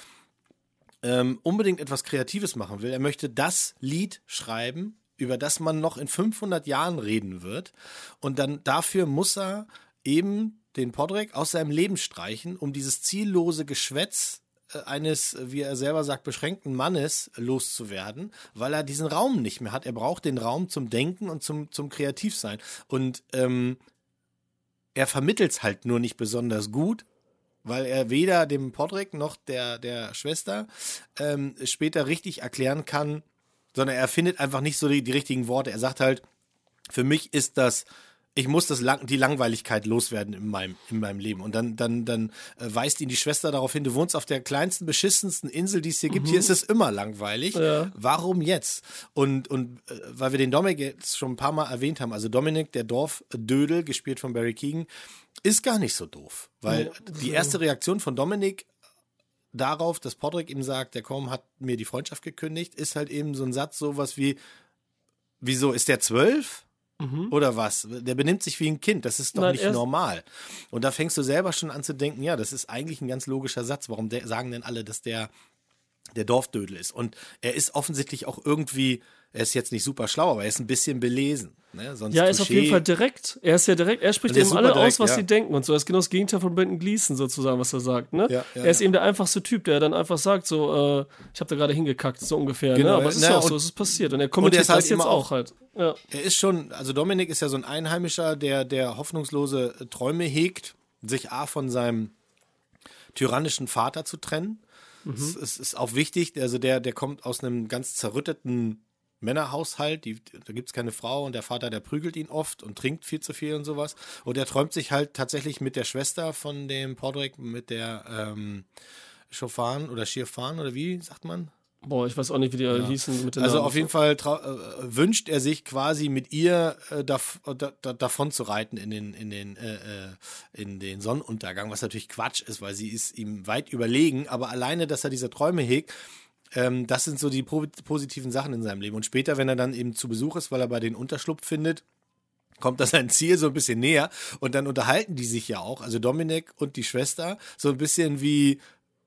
ähm, unbedingt etwas Kreatives machen will. Er möchte das Lied schreiben, über das man noch in 500 Jahren reden wird. Und dann dafür muss er eben den Podrek aus seinem Leben streichen, um dieses ziellose Geschwätz eines, wie er selber sagt, beschränkten Mannes loszuwerden, weil er diesen Raum nicht mehr hat. Er braucht den Raum zum Denken und zum, zum Kreativsein. Und ähm, er vermittelt es halt nur nicht besonders gut, weil er weder dem Podrick noch der, der Schwester ähm, später richtig erklären kann, sondern er findet einfach nicht so die, die richtigen Worte. Er sagt halt, für mich ist das ich muss das lang, die Langweiligkeit loswerden in meinem, in meinem Leben. Und dann, dann, dann äh, weist ihn die Schwester darauf hin, du wohnst auf der kleinsten, beschissensten Insel, die es hier gibt. Mhm. Hier ist es immer langweilig. Ja. Warum jetzt? Und, und äh, weil wir den Dominik jetzt schon ein paar Mal erwähnt haben, also Dominik, der Dorfdödel, gespielt von Barry Keegan, ist gar nicht so doof. Weil ja. die erste Reaktion von Dominik darauf, dass Podrick ihm sagt, der Kaum hat mir die Freundschaft gekündigt, ist halt eben so ein Satz, sowas wie, wieso, ist der zwölf? Mhm. Oder was? Der benimmt sich wie ein Kind. Das ist doch Nein, nicht normal. Und da fängst du selber schon an zu denken, ja, das ist eigentlich ein ganz logischer Satz. Warum sagen denn alle, dass der der Dorfdödel ist? Und er ist offensichtlich auch irgendwie er ist jetzt nicht super schlau, aber er ist ein bisschen belesen. Ne? Sonst ja, er ist auf jeden Fall direkt. Er ist ja direkt, er spricht eben alle direkt, aus, was ja. sie denken und so. Das ist genau das Gegenteil von Benton Gleason sozusagen, was er sagt. Ne? Ja, ja, er ist eben der einfachste Typ, der dann einfach sagt, so, äh, ich habe da gerade hingekackt, so ungefähr. Ne? Genau, ne? Aber es ist ja auch so, es ist passiert. Und er kommentiert und er das halt jetzt auch halt. Er ist schon, also Dominik ist ja so ein Einheimischer, der, der hoffnungslose Träume hegt, sich A von seinem tyrannischen Vater zu trennen. Mhm. Es, es ist auch wichtig, also der, der kommt aus einem ganz zerrütteten Männerhaushalt, die, da gibt es keine Frau und der Vater, der prügelt ihn oft und trinkt viel zu viel und sowas. Und er träumt sich halt tatsächlich mit der Schwester von dem Podrick, mit der ähm, Schofan oder Schirfan oder wie sagt man? Boah, ich weiß auch nicht, wie die ja. hießen. Mit den also Namen. auf jeden Fall äh, wünscht er sich quasi mit ihr äh, dav da da davon zu reiten in den, in, den, äh, äh, in den Sonnenuntergang, was natürlich Quatsch ist, weil sie ist ihm weit überlegen. Aber alleine, dass er diese Träume hegt, ähm, das sind so die positiven Sachen in seinem Leben. Und später, wenn er dann eben zu Besuch ist, weil er bei den Unterschlupf findet, kommt das sein Ziel so ein bisschen näher und dann unterhalten die sich ja auch, also Dominik und die Schwester, so ein bisschen wie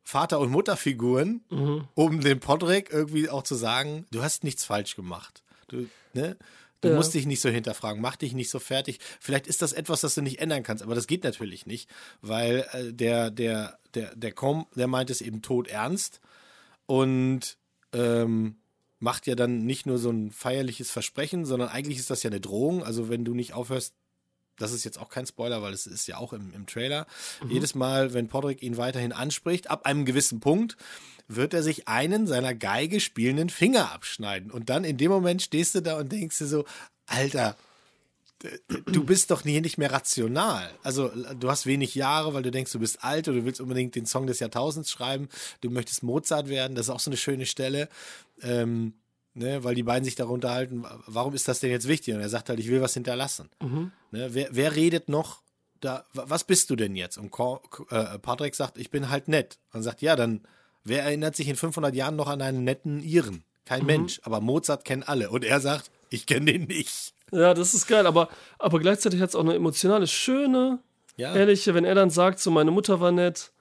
Vater- und Mutterfiguren, mhm. um dem Podrick irgendwie auch zu sagen, du hast nichts falsch gemacht. Du, ne? Du ja. musst dich nicht so hinterfragen, mach dich nicht so fertig. Vielleicht ist das etwas, das du nicht ändern kannst, aber das geht natürlich nicht, weil äh, der, der, der, der Com, der meint es eben tot ernst und ähm, macht ja dann nicht nur so ein feierliches Versprechen, sondern eigentlich ist das ja eine Drohung. Also wenn du nicht aufhörst, das ist jetzt auch kein Spoiler, weil es ist ja auch im, im Trailer. Mhm. Jedes Mal, wenn Podrick ihn weiterhin anspricht, ab einem gewissen Punkt, wird er sich einen seiner Geige spielenden Finger abschneiden. Und dann in dem Moment stehst du da und denkst dir so, Alter, du bist doch hier nicht mehr rational. Also du hast wenig Jahre, weil du denkst, du bist alt oder du willst unbedingt den Song des Jahrtausends schreiben. Du möchtest Mozart werden. Das ist auch so eine schöne Stelle, ähm, ne, weil die beiden sich darunter halten. Warum ist das denn jetzt wichtig? Und er sagt halt, ich will was hinterlassen. Mhm. Ne, wer, wer, redet noch? Da, was bist du denn jetzt? Und äh, Patrick sagt, ich bin halt nett. Und sagt, ja, dann wer erinnert sich in 500 Jahren noch an einen netten Iren? Kein mhm. Mensch. Aber Mozart kennen alle. Und er sagt, ich kenne den nicht. Ja, das ist geil, aber, aber gleichzeitig hat es auch eine emotionale, schöne, ja. ehrliche, wenn er dann sagt, so meine Mutter war nett,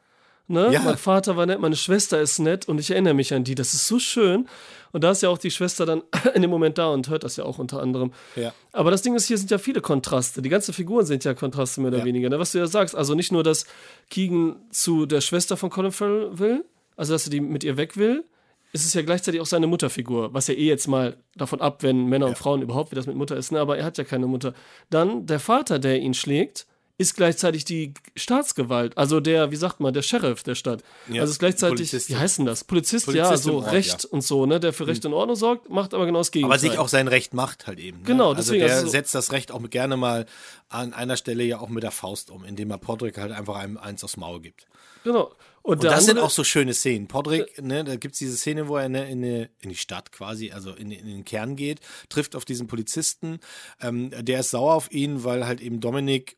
ne? Ja. mein Vater war nett, meine Schwester ist nett und ich erinnere mich an die. Das ist so schön. Und da ist ja auch die Schwester dann in dem Moment da und hört das ja auch unter anderem. Ja. Aber das Ding ist, hier sind ja viele Kontraste. Die ganzen Figuren sind ja Kontraste mehr oder ja. weniger. Ne? Was du ja sagst, also nicht nur, dass Keegan zu der Schwester von Colin Farrell will, also dass er die mit ihr weg will, ist es ja gleichzeitig auch seine Mutterfigur, was ja eh jetzt mal davon ab, wenn Männer und Frauen überhaupt, wie das mit Mutter ist, ne? aber er hat ja keine Mutter. Dann der Vater, der ihn schlägt, ist gleichzeitig die Staatsgewalt, also der, wie sagt man, der Sheriff der Stadt. Ja, also ist gleichzeitig, wie heißt denn das? Polizist, Polizist ja, so Ort, Recht ja. und so, ne, der für Recht und Ordnung sorgt, macht aber genau das Gegenteil. Aber sich auch sein Recht macht halt eben. Ne? Genau, also deswegen. Der also setzt das Recht auch gerne mal an einer Stelle ja auch mit der Faust um, indem er Podrick halt einfach einem eins aufs Maul gibt. Genau. Und, und das andere, sind auch so schöne Szenen. Podrick, ne, da gibt es diese Szene, wo er in, in, in, die Stadt quasi, also in, in, den Kern geht, trifft auf diesen Polizisten. Ähm, der ist sauer auf ihn, weil halt eben Dominik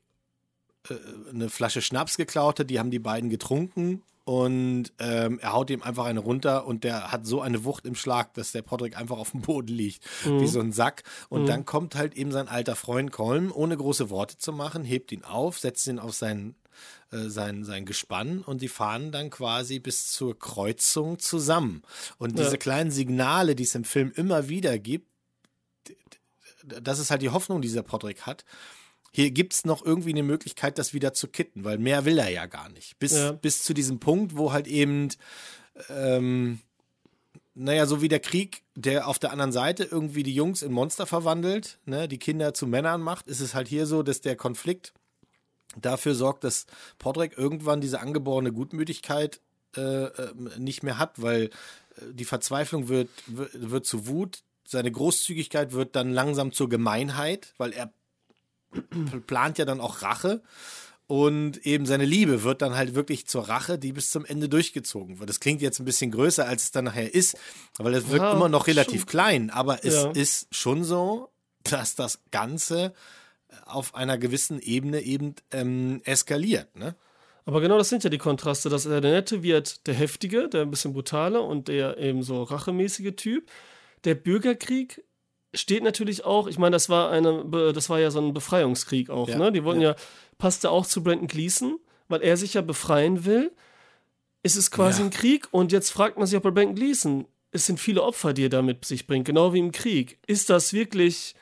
eine Flasche Schnaps geklaut hat. Die haben die beiden getrunken und ähm, er haut ihm einfach eine runter und der hat so eine Wucht im Schlag, dass der Podrick einfach auf dem Boden liegt, mhm. wie so ein Sack. Und mhm. dann kommt halt eben sein alter Freund Colm, ohne große Worte zu machen, hebt ihn auf, setzt ihn auf seinen äh, sein, sein Gespann und die fahren dann quasi bis zur Kreuzung zusammen. Und diese ja. kleinen Signale, die es im Film immer wieder gibt, das ist halt die Hoffnung, die dieser Podrick hat. Hier gibt es noch irgendwie eine Möglichkeit, das wieder zu kitten, weil mehr will er ja gar nicht. Bis, ja. bis zu diesem Punkt, wo halt eben, ähm, naja, so wie der Krieg, der auf der anderen Seite irgendwie die Jungs in Monster verwandelt, ne, die Kinder zu Männern macht, ist es halt hier so, dass der Konflikt dafür sorgt, dass Podrick irgendwann diese angeborene Gutmütigkeit äh, äh nicht mehr hat, weil äh, die Verzweiflung wird, wird, wird zu Wut, seine Großzügigkeit wird dann langsam zur Gemeinheit, weil er plant ja dann auch Rache. Und eben seine Liebe wird dann halt wirklich zur Rache, die bis zum Ende durchgezogen wird. Das klingt jetzt ein bisschen größer, als es dann nachher ist, weil es wirkt ja, immer noch relativ schon. klein. Aber es ja. ist schon so, dass das Ganze auf einer gewissen Ebene eben ähm, eskaliert. Ne? Aber genau das sind ja die Kontraste, dass der Nette wird der Heftige, der ein bisschen brutale und der eben so rachemäßige Typ. Der Bürgerkrieg steht natürlich auch, ich meine, das war eine, das war ja so ein Befreiungskrieg auch, ja, ne? Die wollten ja. ja, passte auch zu Brandon Gleason, weil er sich ja befreien will. Es ist quasi ja. ein Krieg und jetzt fragt man sich auch bei Brandon Gleason, es sind viele Opfer, die er damit sich bringt, genau wie im Krieg. Ist das wirklich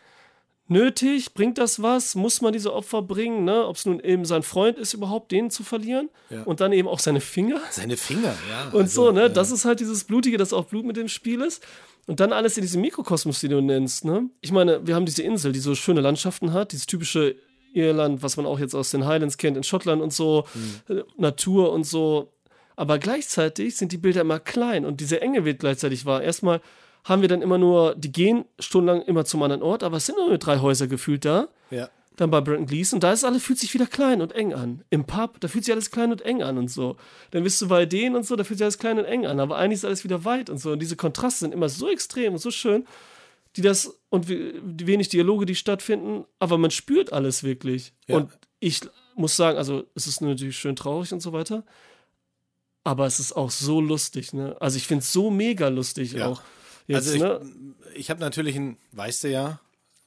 nötig? Bringt das was? Muss man diese Opfer bringen? Ne? Ob es nun eben sein Freund ist, überhaupt den zu verlieren? Ja. Und dann eben auch seine Finger. Seine Finger, ja. Und also, so, ne? Ja. Das ist halt dieses Blutige, dass auch Blut mit dem Spiel ist. Und dann alles in diesem Mikrokosmos, den du nennst, ne? Ich meine, wir haben diese Insel, die so schöne Landschaften hat, dieses typische Irland, was man auch jetzt aus den Highlands kennt, in Schottland und so, mhm. Natur und so. Aber gleichzeitig sind die Bilder immer klein und diese Enge wird gleichzeitig wahr. Erstmal haben wir dann immer nur, die gehen stundenlang immer zum anderen Ort, aber es sind nur drei Häuser gefühlt da. Ja. Dann bei Brenton Gleeson, da ist alles, fühlt sich wieder klein und eng an. Im Pub, da fühlt sich alles klein und eng an und so. Dann bist du bei denen und so, da fühlt sich alles klein und eng an, aber eigentlich ist alles wieder weit und so. Und diese Kontraste sind immer so extrem und so schön, die das, und die wenig Dialoge, die stattfinden, aber man spürt alles wirklich. Ja. Und ich muss sagen, also es ist natürlich schön traurig und so weiter, aber es ist auch so lustig, ne? Also ich finde es so mega lustig ja. auch. Jetzt, also ich, ne? ich habe natürlich ein, weißt du ja,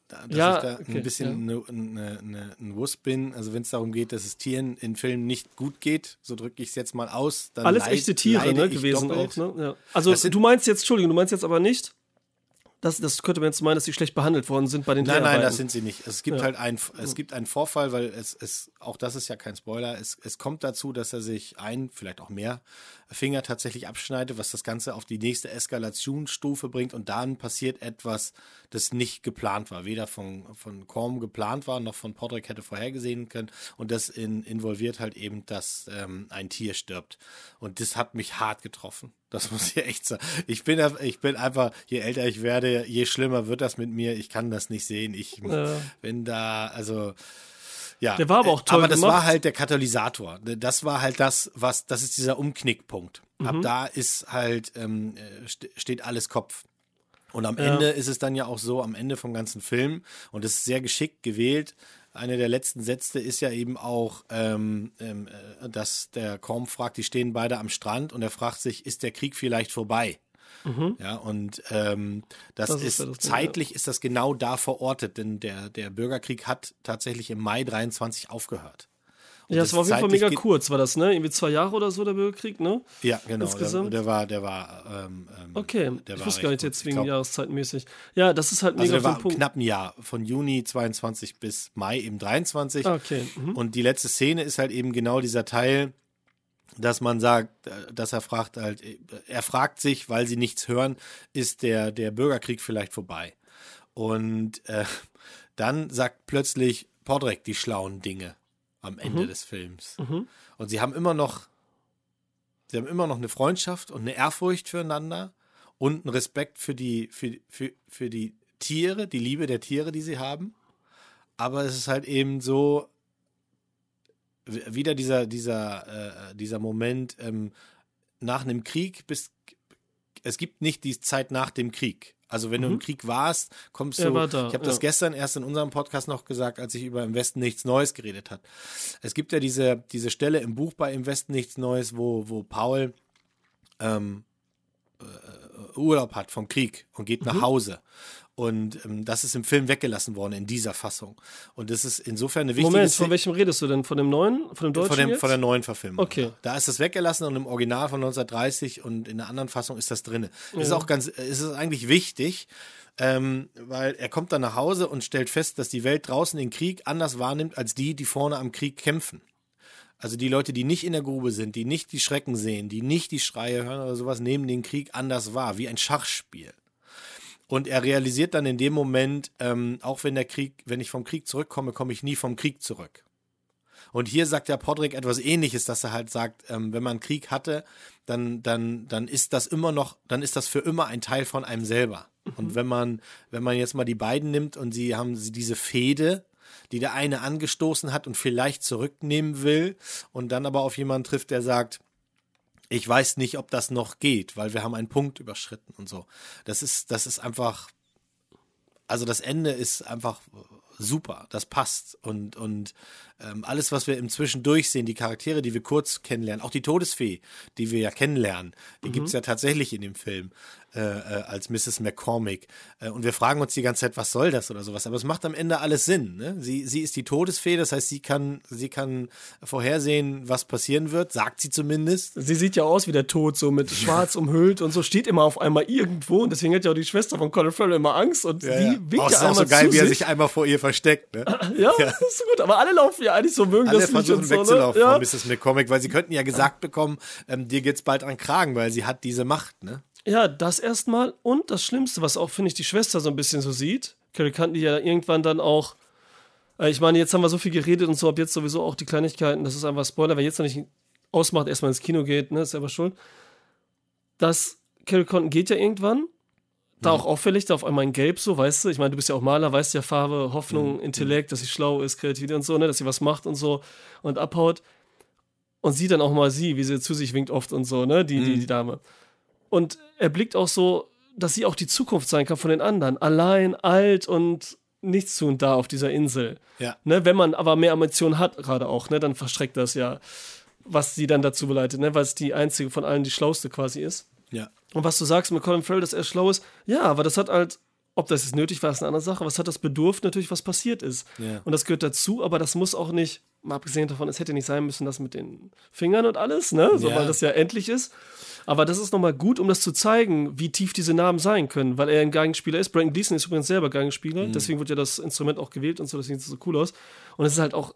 dass ja, ich da okay, ein bisschen ja. ne, ne, ein Wuss bin. Also wenn es darum geht, dass es Tieren in Filmen nicht gut geht, so drücke ich es jetzt mal aus. Alles leid, echte Tiere ne, gewesen doppelt. auch. Ne? Ja. Also du meinst jetzt, Entschuldigung, du meinst jetzt aber nicht, das, das könnte man jetzt meinen, dass sie schlecht behandelt worden sind bei den Nein, nein, das sind sie nicht. Es gibt ja. halt ein, es gibt einen Vorfall, weil es, es, auch das ist ja kein Spoiler, es, es kommt dazu, dass er sich ein, vielleicht auch mehr Finger tatsächlich abschneidet, was das Ganze auf die nächste Eskalationsstufe bringt und dann passiert etwas, das nicht geplant war. Weder von, von Korm geplant war, noch von Podrick hätte vorhergesehen können und das in, involviert halt eben, dass ähm, ein Tier stirbt. Und das hat mich hart getroffen. Das muss ich echt sagen. Ich bin, ich bin einfach, je älter ich werde, je schlimmer wird das mit mir. Ich kann das nicht sehen. Ich ja. bin da, also. Ja, der war aber auch toll. Aber das gemacht. war halt der Katalysator. Das war halt das, was, das ist dieser Umknickpunkt. Mhm. Ab da ist halt, ähm, steht alles Kopf. Und am ja. Ende ist es dann ja auch so, am Ende vom ganzen Film, und es ist sehr geschickt gewählt, einer der letzten Sätze ist ja eben auch, ähm, ähm, äh, dass der Korm fragt, die stehen beide am Strand und er fragt sich, ist der Krieg vielleicht vorbei? Mhm. Ja, und ähm, das, das, ist, ist das zeitlich ja. ist das genau da verortet, denn der, der Bürgerkrieg hat tatsächlich im Mai 23 aufgehört. Und ja, es war auf jeden Fall mega kurz, war das, ne? Irgendwie zwei Jahre oder so der Bürgerkrieg, ne? Ja, genau. Insgesamt. Der, der war, der war. Ähm, ähm okay, der ich war wusste gar nicht jetzt wegen Jahreszeitmäßig. Ja, das ist halt mega also der war Punkt. knapp ein Jahr, von Juni 22 bis Mai eben 23. Okay. Mhm. Und die letzte Szene ist halt eben genau dieser Teil, dass man sagt, dass er fragt halt, er fragt sich, weil sie nichts hören, ist der, der Bürgerkrieg vielleicht vorbei? Und äh, dann sagt plötzlich Podrek die schlauen Dinge am Ende mhm. des Films. Mhm. Und sie haben immer noch, sie haben immer noch eine Freundschaft und eine Ehrfurcht füreinander und einen Respekt für die, für, für, für die Tiere, die Liebe der Tiere, die sie haben. Aber es ist halt eben so, wieder dieser, dieser, äh, dieser Moment ähm, nach einem Krieg, bis, es gibt nicht die Zeit nach dem Krieg. Also wenn mhm. du im mhm. Krieg warst, kommst du. War da, ich habe das gestern erst in unserem Podcast noch gesagt, als ich über Im Westen nichts Neues geredet hat. Es gibt ja diese, diese Stelle im Buch bei Im Westen nichts Neues, wo, wo Paul ähm, äh, Urlaub hat vom Krieg und geht mhm. nach Hause. Und ähm, das ist im Film weggelassen worden in dieser Fassung. Und das ist insofern eine wichtige Moment, von welchem redest du denn? Von dem neuen? Von dem deutschen? Von, dem, jetzt? von der neuen Verfilmung. Okay. Da ist das weggelassen und im Original von 1930 und in der anderen Fassung ist das drin. Ja. Ist auch ganz, ist es eigentlich wichtig, ähm, weil er kommt dann nach Hause und stellt fest, dass die Welt draußen den Krieg anders wahrnimmt als die, die vorne am Krieg kämpfen. Also die Leute, die nicht in der Grube sind, die nicht die Schrecken sehen, die nicht die Schreie hören oder sowas, nehmen den Krieg anders wahr, wie ein Schachspiel. Und er realisiert dann in dem Moment, ähm, auch wenn der Krieg, wenn ich vom Krieg zurückkomme, komme ich nie vom Krieg zurück. Und hier sagt ja Podrick etwas ähnliches, dass er halt sagt, ähm, wenn man Krieg hatte, dann, dann, dann ist das immer noch, dann ist das für immer ein Teil von einem selber. Mhm. Und wenn man, wenn man jetzt mal die beiden nimmt und sie haben sie diese Fehde, die der eine angestoßen hat und vielleicht zurücknehmen will und dann aber auf jemanden trifft, der sagt, ich weiß nicht, ob das noch geht, weil wir haben einen Punkt überschritten und so. Das ist, das ist einfach, also das Ende ist einfach super, das passt und, und ähm, alles, was wir im Zwischendurch sehen, die Charaktere, die wir kurz kennenlernen, auch die Todesfee, die wir ja kennenlernen, die mhm. gibt es ja tatsächlich in dem Film äh, äh, als Mrs. McCormick. Äh, und wir fragen uns die ganze Zeit, was soll das oder sowas. Aber es macht am Ende alles Sinn. Ne? Sie, sie ist die Todesfee, das heißt, sie kann, sie kann vorhersehen, was passieren wird, sagt sie zumindest. Sie sieht ja aus wie der Tod, so mit schwarz umhüllt und so steht immer auf einmal irgendwo. Und deswegen hat ja auch die Schwester von Colin Farrell immer Angst und ja, die ja. winkt oh, ja einmal auch so geil, wie er sich einmal vor ihr versteckt. Ne? ja, ja, das ist gut. Aber alle laufen ja eigentlich so, mögen alle das nicht versuchen wegzulaufen so, ne? von Mrs. McCormick, weil sie könnten ja gesagt bekommen, ähm, dir geht's bald an Kragen, weil sie hat diese Macht, ne? Ja, das erstmal. Und das Schlimmste, was auch, finde ich, die Schwester so ein bisschen so sieht. Carrie Candy ja irgendwann dann auch. Äh, ich meine, jetzt haben wir so viel geredet und so, ab jetzt sowieso auch die Kleinigkeiten. Das ist einfach Spoiler. Wer jetzt noch nicht ausmacht, erstmal ins Kino geht, ne, ist selber schuld. Das Carrie Condon geht ja irgendwann. Da mhm. auch auffällig, da auf einmal in Gelb so, weißt du? Ich meine, du bist ja auch Maler, weißt ja Farbe, Hoffnung, mhm. Intellekt, dass sie schlau ist, kreativ und so, ne? Dass sie was macht und so und abhaut. Und sieht dann auch mal sie, wie sie zu sich winkt oft und so, ne? Die, mhm. die, die Dame. Und er blickt auch so, dass sie auch die Zukunft sein kann von den anderen. Allein, alt und nichts tun da auf dieser Insel. Ja. Ne, wenn man aber mehr Ambitionen hat, gerade auch, ne, dann verstreckt das ja, was sie dann dazu beleitet, ne, weil es die einzige von allen die schlauste quasi ist. Ja. Und was du sagst mit Colin Farrell, dass er schlau ist, ja, aber das hat halt, ob das jetzt nötig war, ist eine andere Sache, es hat das bedurft natürlich, was passiert ist. Ja. Und das gehört dazu, aber das muss auch nicht, mal abgesehen davon, es hätte nicht sein müssen, das mit den Fingern und alles, ne, so, ja. weil das ja endlich ist. Aber das ist nochmal gut, um das zu zeigen, wie tief diese Namen sein können, weil er ein Geigenspieler ist. Brandon Gleason ist übrigens selber Geigenspieler, mhm. deswegen wird ja das Instrument auch gewählt und so, das sieht so cool aus. Und es ist halt auch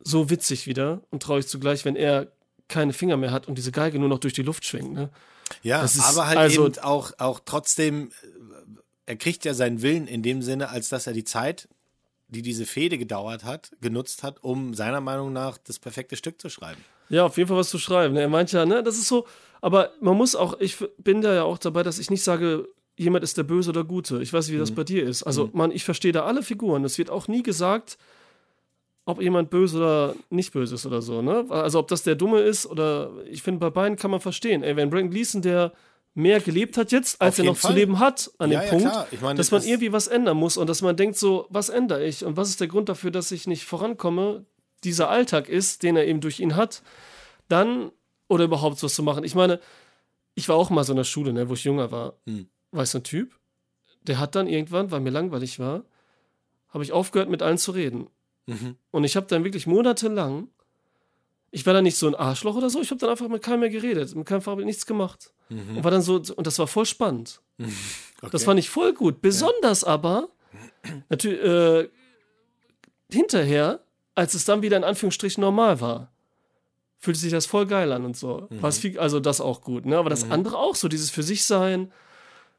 so witzig wieder und traurig zugleich, wenn er keine Finger mehr hat und diese Geige nur noch durch die Luft schwingt. Ne? Ja, ist, aber halt also, eben auch, auch trotzdem, er kriegt ja seinen Willen in dem Sinne, als dass er die Zeit, die diese Fehde gedauert hat, genutzt hat, um seiner Meinung nach das perfekte Stück zu schreiben. Ja, auf jeden Fall was zu schreiben. Er meint ja, ne, das ist so, aber man muss auch, ich bin da ja auch dabei, dass ich nicht sage, jemand ist der Böse oder Gute. Ich weiß nicht, wie das mhm. bei dir ist. Also, mhm. man, ich verstehe da alle Figuren. Es wird auch nie gesagt, ob jemand böse oder nicht böse ist oder so, ne? Also, ob das der Dumme ist oder ich finde, bei beiden kann man verstehen. Ey, wenn Brandon Gleason, der mehr gelebt hat jetzt, als er noch Fall. zu leben hat, an ja, dem ja, Punkt, ich mein, dass man irgendwie was ändern muss und dass man denkt so, was ändere ich und was ist der Grund dafür, dass ich nicht vorankomme, dieser Alltag ist, den er eben durch ihn hat, dann oder überhaupt was zu machen. Ich meine, ich war auch mal so in der Schule, ne, wo ich jünger war. Hm. War ich so ein Typ, der hat dann irgendwann, weil mir langweilig war, habe ich aufgehört, mit allen zu reden. Mhm. Und ich habe dann wirklich monatelang, ich war dann nicht so ein Arschloch oder so, ich habe dann einfach mit keinem mehr geredet, mit keinem Vorbild nichts gemacht. Mhm. Und war dann so, und das war voll spannend. Mhm. Okay. Das fand ich voll gut. Besonders ja. aber, natürlich, äh, hinterher, als es dann wieder in Anführungsstrichen normal war fühlte sich das voll geil an und so. Mhm. Viel, also das auch gut, ne? Aber das mhm. andere auch so, dieses für sich sein,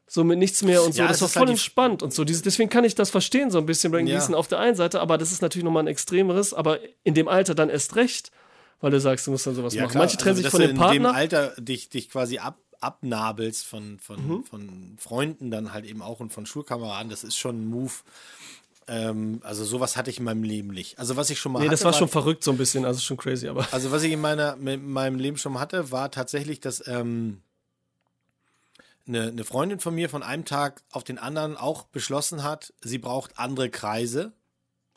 so mit nichts mehr und so, ja, das war voll halt entspannt und so. Deswegen kann ich das verstehen, so ein bisschen Brain ja. auf der einen Seite, aber das ist natürlich nochmal ein extremeres, aber in dem Alter dann erst recht, weil du sagst, du musst dann sowas ja, machen. Klar. Manche trennen also, sich von dem Partner. In dem Alter dich, dich quasi ab, abnabelst von, von, mhm. von Freunden dann halt eben auch und von Schulkameraden, das ist schon ein Move, ähm, also sowas hatte ich in meinem Leben nicht. Also was ich schon mal nee, hatte, das war, war schon verrückt so ein bisschen, also schon crazy, aber. Also was ich in meiner, in meinem Leben schon mal hatte, war tatsächlich, dass ähm, eine, eine Freundin von mir von einem Tag auf den anderen auch beschlossen hat, sie braucht andere Kreise.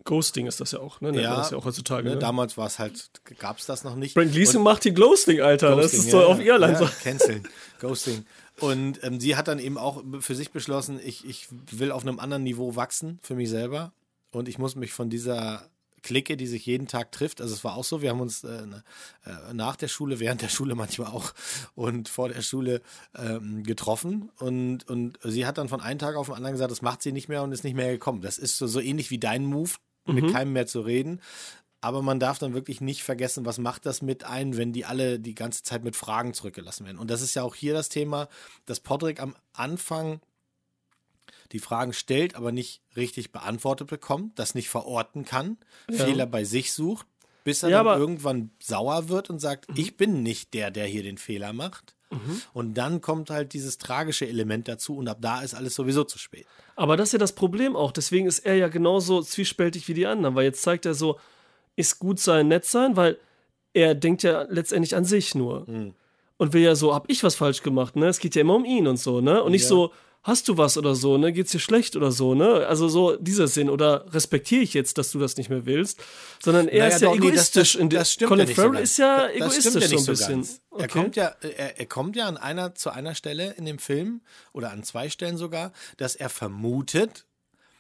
Ghosting ist das ja auch, ne? Ja, das ja auch heutzutage. Ne, ne? Damals war es halt, gab es das noch nicht. Brent Gleason macht die Ghosting, Alter. Ghosting, das ist ja, so auf Irland ja, so. Canceln. Ghosting. Und ähm, sie hat dann eben auch für sich beschlossen, ich, ich will auf einem anderen Niveau wachsen für mich selber. Und ich muss mich von dieser Clique, die sich jeden Tag trifft. Also es war auch so, wir haben uns äh, äh, nach der Schule, während der Schule manchmal auch und vor der Schule ähm, getroffen. Und, und sie hat dann von einem Tag auf den anderen gesagt, das macht sie nicht mehr und ist nicht mehr gekommen. Das ist so, so ähnlich wie dein Move, mhm. mit keinem mehr zu reden. Aber man darf dann wirklich nicht vergessen, was macht das mit ein, wenn die alle die ganze Zeit mit Fragen zurückgelassen werden. Und das ist ja auch hier das Thema, dass Podrick am Anfang die Fragen stellt, aber nicht richtig beantwortet bekommt, das nicht verorten kann, ja. Fehler bei sich sucht. bis er Ja, dann Mhm. irgendwann sauer wird und sagt, ich bin nicht der, der hier den Fehler macht. Mhm. Und dann kommt halt dieses tragische Element dazu und ab da ist alles sowieso zu spät. Aber das ist ja das Problem auch. Deswegen ist er ja genauso zwiespältig wie die anderen, weil jetzt zeigt er so, ist gut sein, nett sein, weil er denkt ja letztendlich an sich nur. Mhm. Und will ja so, hab ich was falsch gemacht, ne? Es geht ja immer um ihn und so, ne? Und nicht Ja. so, hast du was oder so, ne? Geht's dir schlecht oder so, ne? Also so dieser Sinn oder respektiere ich jetzt, dass du das nicht mehr willst, sondern er Naja, ist ja doch, nee, das- egoistisch. das- das stimmt Colin ja so Farrell ganz. ist ja Das- egoistisch ja so ein so bisschen. ganz. Er Okay. kommt ja, er, er kommt ja an einer, zu einer Stelle in dem Film oder an zwei Stellen sogar, dass er vermutet,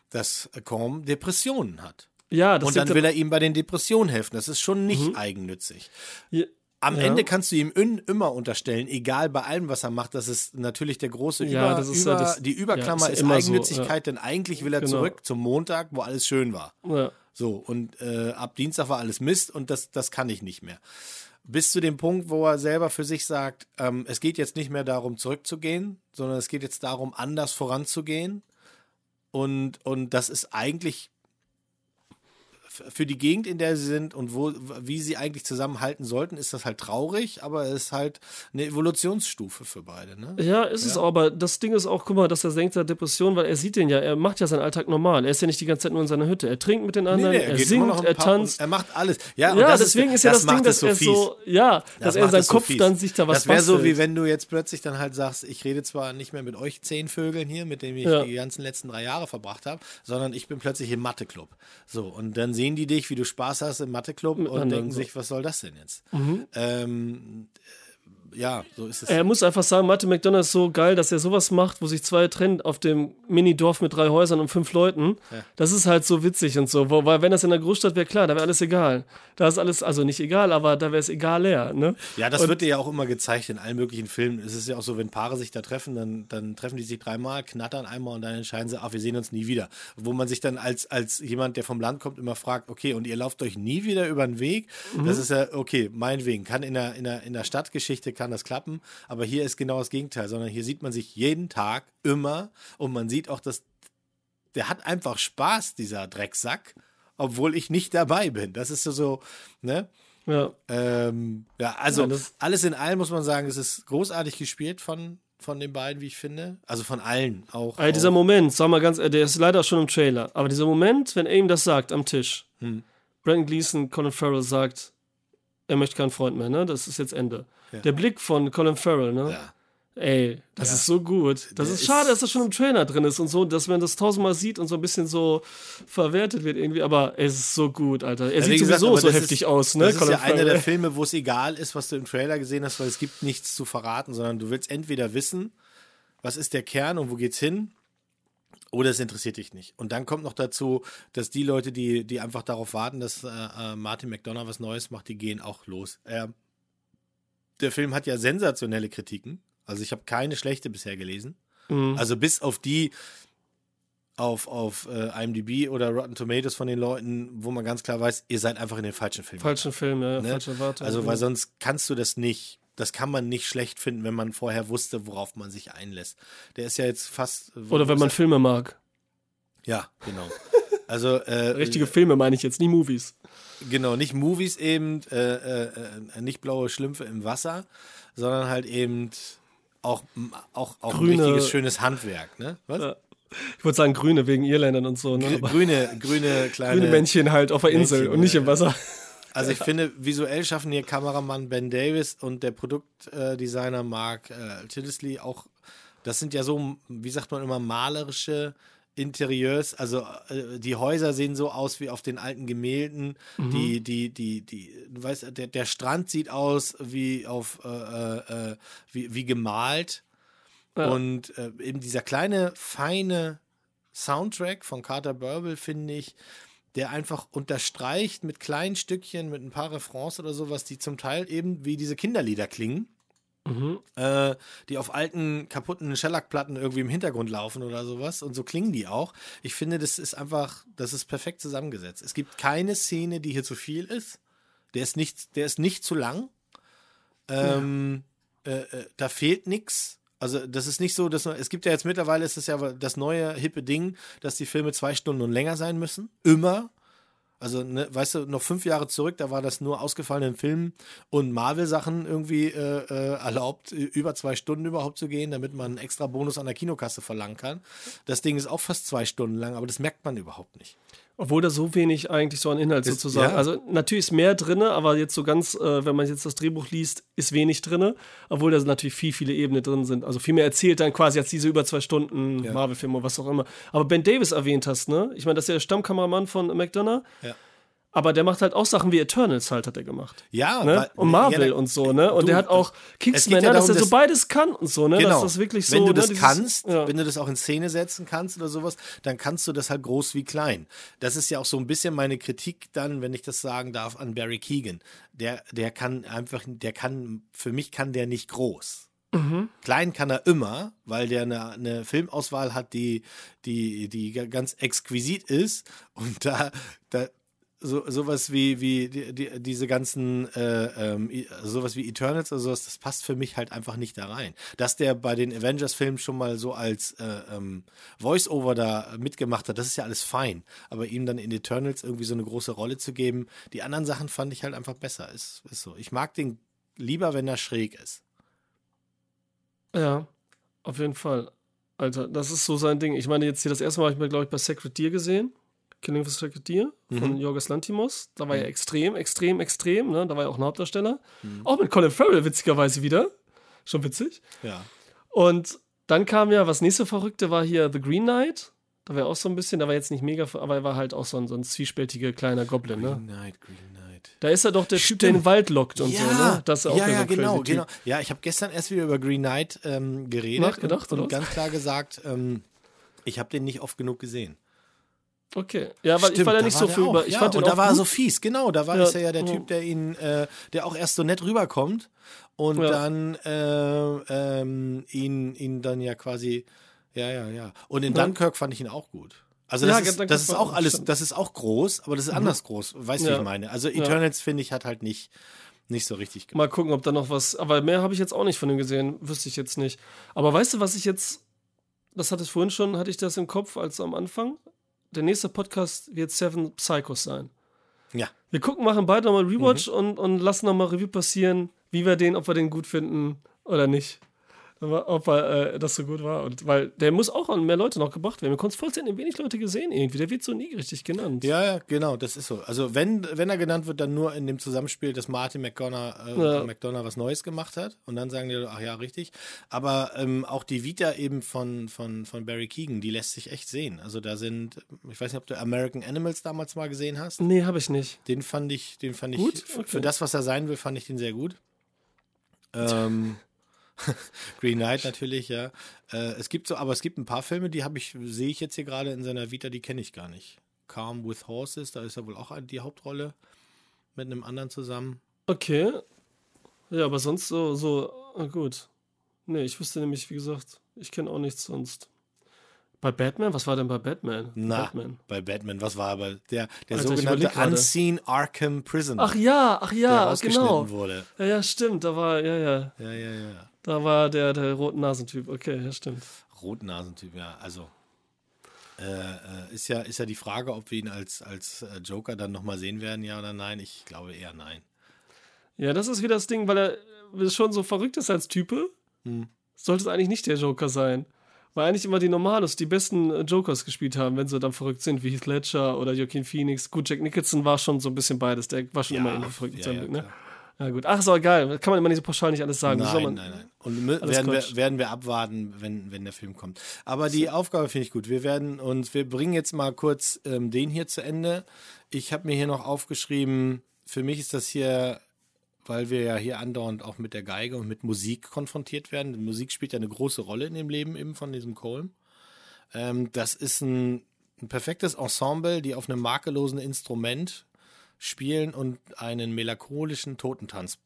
dass Combe Depressionen hat. ja, das Und dann will er ihm bei den Depressionen helfen. Das ist schon nicht eigennützig. Ja. Am Ja. Ende kannst du ihm in, immer unterstellen, egal bei allem, was er macht, das ist natürlich der große Ja, Über, das ist über, das- die Überklammer ja, ist ist, immer so, Eigennützigkeit, denn eigentlich will er Genau. zurück zum Montag, wo alles schön war. Ja. So, und äh, ab Dienstag war alles Mist und das, das kann ich nicht mehr. Bis zu dem Punkt, wo er selber für sich sagt, ähm, es geht jetzt nicht mehr darum, zurückzugehen, sondern es geht jetzt darum, anders voranzugehen. Und, und das ist eigentlich für die Gegend, in der sie sind und wo, wie sie eigentlich zusammenhalten sollten, ist das halt traurig, aber es ist halt eine Evolutionsstufe für beide. Ne? Ja, ist es auch, aber das Ding ist auch, guck mal, dass er er hat Depression, weil er sieht den ja, er macht ja seinen Alltag normal. Er ist ja nicht die ganze Zeit nur in seiner Hütte. Er trinkt mit den anderen, er, geht singt, immer noch ein er tanzt. Er macht alles. Ja, und ja, das deswegen ist, ja das, Ding, macht dass so er so, ja, dass er so Kopf fies. dann sich da was Das wäre so, wie wenn du jetzt plötzlich dann halt sagst, ich rede zwar nicht mehr mit euch zehn Vögeln hier, mit denen ich Ja. die ganzen letzten drei Jahre verbracht habe, sondern ich bin plötzlich im Matheclub. So, und dann sehen die dich, wie du Spaß hast im Matheclub und denken so. Mhm. sich, was soll das denn jetzt? Ähm, ja, so ist es. Er muss einfach sagen, Martin McDonough ist so geil, dass er sowas macht, wo sich zwei trennen auf dem Mini-Dorf mit drei Häusern und fünf Leuten. Das ist halt so witzig und so. Weil wenn das in der Großstadt wäre, klar, da wäre alles egal. Da ist alles, also nicht egal, aber da wäre es egal leer. Ne? Ja, das wird dir ja auch immer gezeigt in allen möglichen Filmen. Es ist ja auch so, wenn Paare sich da treffen, dann, dann treffen die sich dreimal, knattern einmal und dann entscheiden sie, ach, wir sehen uns nie wieder. Wo man sich dann als, als jemand, der vom Land kommt, immer fragt, okay, und ihr lauft euch nie wieder über den Weg? Das ist ja, okay, meinetwegen, kann in der, in der, in der Stadtgeschichte kann das klappen, aber hier ist genau das Gegenteil, sondern hier sieht man sich jeden Tag immer und man sieht auch, dass der hat einfach Spaß, dieser Drecksack, obwohl ich nicht dabei bin. Das ist so, so ne? Ja. Ähm, ja, also Ja, alles in allem muss man sagen, es ist großartig gespielt von, von den beiden, wie ich finde. Also von allen auch. Ey, dieser auch. Moment, sag mal ganz, ehrlich, der ist leider schon im Trailer, aber dieser Moment, wenn er ihm das sagt am Tisch, Hm. Brandon Gleason, Colin Farrell sagt, er möchte keinen Freund mehr, ne? Das ist jetzt Ende. Der Blick von Colin Farrell, ne? Ja. Ey, das Ja. ist so gut. Das Der ist schade, ist- dass das schon im Trailer drin ist und so, dass man das tausendmal sieht und so ein bisschen so verwertet wird irgendwie, aber es ist so gut, Alter. Er Ja, sieht gesagt, sowieso so heftig ist, aus, ne? Das ist Colin ja einer Farrell. der Filme, wo es egal ist, was du im Trailer gesehen hast, weil es gibt nichts zu verraten, sondern du willst entweder wissen, was ist der Kern und wo geht's hin, oder es interessiert dich nicht. Und dann kommt noch dazu, dass die Leute, die, die einfach darauf warten, dass äh, äh, Martin McDonough was Neues macht, die gehen auch los. Er, der Film hat ja sensationelle Kritiken. Also ich habe keine schlechte bisher gelesen. Mhm. Also bis auf die auf, auf äh, IMDb oder Rotten Tomatoes von den Leuten, wo man ganz klar weiß, ihr seid einfach in den falschen Filmen. Falschen Film, ja, Ne? falsche Erwartung. Also, weil sonst kannst du das nicht, das kann man nicht schlecht finden, wenn man vorher wusste, worauf man sich einlässt. Der ist ja jetzt fast. Oder wenn man Filme mag. Ja, genau. Also, äh, Richtige Filme meine ich jetzt, nie Movies. Genau, nicht Movies eben, äh, äh, äh, nicht blaue Schlümpfe im Wasser, sondern halt eben auch, auch, auch Grüne- ein richtiges schönes Handwerk, ne? Was? Ja. Ich wollte sagen grüne wegen Irländern und so, ne? Grüne, grüne kleine. grüne Männchen halt auf der Insel Männchen, und nicht im Wasser. Also ich finde, visuell schaffen hier Kameramann Ben Davis und der Produktdesigner Mark äh, Tillisley auch, das sind ja so, wie sagt man immer, malerische Interieurs. Also äh, die Häuser sehen so aus wie auf den alten Gemälden. Mhm. Die, die, die, die, du weißt, der, der Strand sieht aus wie auf, äh, äh, äh, wie, wie gemalt. Ja. Und äh, eben dieser kleine, feine Soundtrack von Carter Burwell, finde ich, der einfach unterstreicht mit kleinen Stückchen, mit ein paar Refrains oder sowas, die zum Teil eben wie diese Kinderlieder klingen, Mhm. äh, die auf alten, kaputten Shellac-Platten irgendwie im Hintergrund laufen oder sowas. Und so klingen die auch. Ich finde, das ist einfach, das ist perfekt zusammengesetzt. Es gibt keine Szene, die hier zu viel ist. Der ist nicht, der ist nicht zu lang. Ähm, äh, äh, da fehlt nichts. Also das ist nicht so, dass es gibt ja jetzt mittlerweile ist es ja das neue hippe Ding, dass die Filme zwei Stunden und länger sein müssen. Immer. Also, ne, weißt du, noch fünf Jahre zurück, da war das nur ausgefallenen Filmen und Marvel-Sachen irgendwie äh, äh, erlaubt, über zwei Stunden überhaupt zu gehen, damit man einen extra Bonus an der Kinokasse verlangen kann. Das Ding ist auch fast zwei Stunden lang, aber das merkt man überhaupt nicht. Obwohl da so wenig eigentlich so an Inhalt ist, sozusagen. Ja. Also natürlich ist mehr drin, aber jetzt so ganz, äh, wenn man jetzt das Drehbuch liest, ist wenig drin. Obwohl da natürlich viel, viele Ebenen drin sind. Also viel mehr erzählt dann quasi als diese über zwei Stunden ja. Marvel-Filme oder was auch immer. Aber Ben Davis erwähnt hast, ne? Ich meine, das ist ja der Stammkameramann von McDonough. Ja. Aber der macht halt auch Sachen wie Eternals halt, hat er gemacht. Ja, ne? und Marvel ja, und so, ne? Und du, der hat auch Kingsman, ja ne? dass er so beides kann und so, ne? Genau. Dass das wirklich so. Wenn du das ne? Dieses, kannst, ja. wenn du das auch in Szene setzen kannst oder sowas, dann kannst du das halt groß wie klein. Das ist ja auch so ein bisschen meine Kritik dann, wenn ich das sagen darf, an Barry Keegan. Der, der kann einfach, der kann, für mich kann der nicht groß. Mhm. Klein kann er immer, weil der eine, eine, Filmauswahl hat, die, die, die ganz exquisit ist. Und da, da so, sowas wie, wie die, die, diese ganzen, äh, ähm, sowas wie Eternals oder sowas, das passt für mich halt einfach nicht da rein. Dass der bei den Avengers-Filmen schon mal so als äh, ähm, Voice-Over da mitgemacht hat, das ist ja alles fein. Aber ihm dann in Eternals irgendwie so eine große Rolle zu geben, die anderen Sachen fand ich halt einfach besser. Ist, ist so. Ich mag den lieber, wenn er schräg ist. Ja, auf jeden Fall. Alter, das ist so sein Ding. Ich meine, jetzt hier das erste Mal habe ich mir, glaube ich, bei Sacred Deer gesehen. Killing of the Sacred Deer von mhm. Jorgos Lantimos. Da war mhm. er extrem, extrem, extrem. Ne? Da war er auch ein Hauptdarsteller. Mhm. Auch mit Colin Farrell, witzigerweise wieder. Schon witzig. Ja. Und dann kam ja, was nächste Verrückte war hier The Green Knight. Da war er auch so ein bisschen, da war jetzt nicht mega, aber er war halt auch so ein, so ein zwiespältiger kleiner Goblin. Ne? Green ne? Knight, Green Knight. Da ist er doch der Stimmt. Typ, der in den Wald lockt und ja. so, ne? Das ist auch ja, ja, genau, genau. Ja, ich habe gestern erst wieder über Green Knight ähm, geredet Nachgedacht, und, und ganz klar gesagt, ähm, ich habe den nicht oft genug gesehen. Okay. Ja, weil Stimmt, ich war da nicht so viel über. Ich ja, fand und da war er so fies, genau. Da war ja. ist er ja der Typ, der ihn, äh, der auch erst so nett rüberkommt und ja. dann äh, ähm, ihn, ihn dann ja quasi. Ja, ja, ja. Und in Dunkirk fand ich ihn auch gut. Also das, ist, das ist auch alles, das ist auch groß, aber das ist mhm. anders groß. Weißt du, wie ich meine? Also Eternals finde ich hat halt nicht nicht so richtig gemacht. Mal gucken, ob da noch was. Aber mehr habe ich jetzt auch nicht von ihm gesehen. Wüsste ich jetzt nicht. Aber weißt du, was ich jetzt. Das hatte ich vorhin schon, hatte ich das im Kopf als am Anfang der nächste Podcast wird Seven Psychos sein. Ja. Wir gucken, machen beide nochmal Rewatch mhm. und, und lassen nochmal Review passieren, wie wir den, ob wir den gut finden oder nicht ob er, äh, das so gut war. Und weil der muss auch an mehr Leute noch gebracht werden. Wir konnten vollständig wenig Leute gesehen irgendwie. Der wird so nie richtig genannt. Ja, ja, genau, das ist so. Also wenn, wenn er genannt wird, dann nur in dem Zusammenspiel, dass Martin McDonough, äh, ja. McDonough was Neues gemacht hat. Und dann sagen die, ach ja, richtig. Aber ähm, auch die Vita eben von, von, von Barry Keegan, die lässt sich echt sehen. Also da sind, ich weiß nicht, ob du American Animals damals mal gesehen hast. Nee, habe ich nicht. Den fand ich, den fand gut? ich, okay. für das, was er sein will, fand ich den sehr gut. Ähm, Green Knight natürlich, ja. Äh, es gibt so, aber es gibt ein paar Filme, die habe ich, sehe ich jetzt hier gerade in seiner Vita, die kenne ich gar nicht. Calm with Horses, da ist er wohl auch die Hauptrolle mit einem anderen zusammen. Okay. Ja, aber sonst so, so, gut. Nee, ich wüsste nämlich, wie gesagt, ich kenne auch nichts sonst. Bei Batman? Was war denn bei Batman? Na, Batman. bei Batman, was war aber der, der Alter, sogenannte Unseen Arkham Prison? Ach ja, ach ja, genau. Wurde. Ja, ja, stimmt, da war, ja, ja. Ja, ja, ja. Da war der, der Rotnasentyp, okay, ja, stimmt. Rotnasentyp, ja, also. Äh, äh, ist, ja, ist ja die Frage, ob wir ihn als, als äh, Joker dann nochmal sehen werden, ja oder nein. Ich glaube eher nein. Ja, das ist wieder das Ding, weil er schon so verrückt ist als Type. Hm. Sollte es eigentlich nicht der Joker sein. Weil eigentlich immer die Normalos die besten äh, Jokers gespielt haben, wenn sie dann verrückt sind, wie Heath Ledger oder Joaquin Phoenix. Gut, Jack Nicholson war schon so ein bisschen beides. Der war schon ja, immer irgendwie verrückt. Ja, ja, ne? Ja, gut. Ach, so geil. Kann man immer nicht so pauschal nicht alles sagen. Nein, man, nein, nein. Und werden wir, werden wir abwarten, wenn, wenn der Film kommt. Aber die Aufgabe finde ich gut. Wir werden uns, wir bringen jetzt mal kurz ähm, den hier zu Ende. Ich habe mir hier noch aufgeschrieben, für mich ist das hier, weil wir ja hier andauernd auch mit der Geige und mit Musik konfrontiert werden. Die Musik spielt ja eine große Rolle in dem Leben eben von diesem Colm. Ähm, das ist ein, ein perfektes Ensemble, die auf einem makellosen Instrument spielen und einen melancholischen Totentanz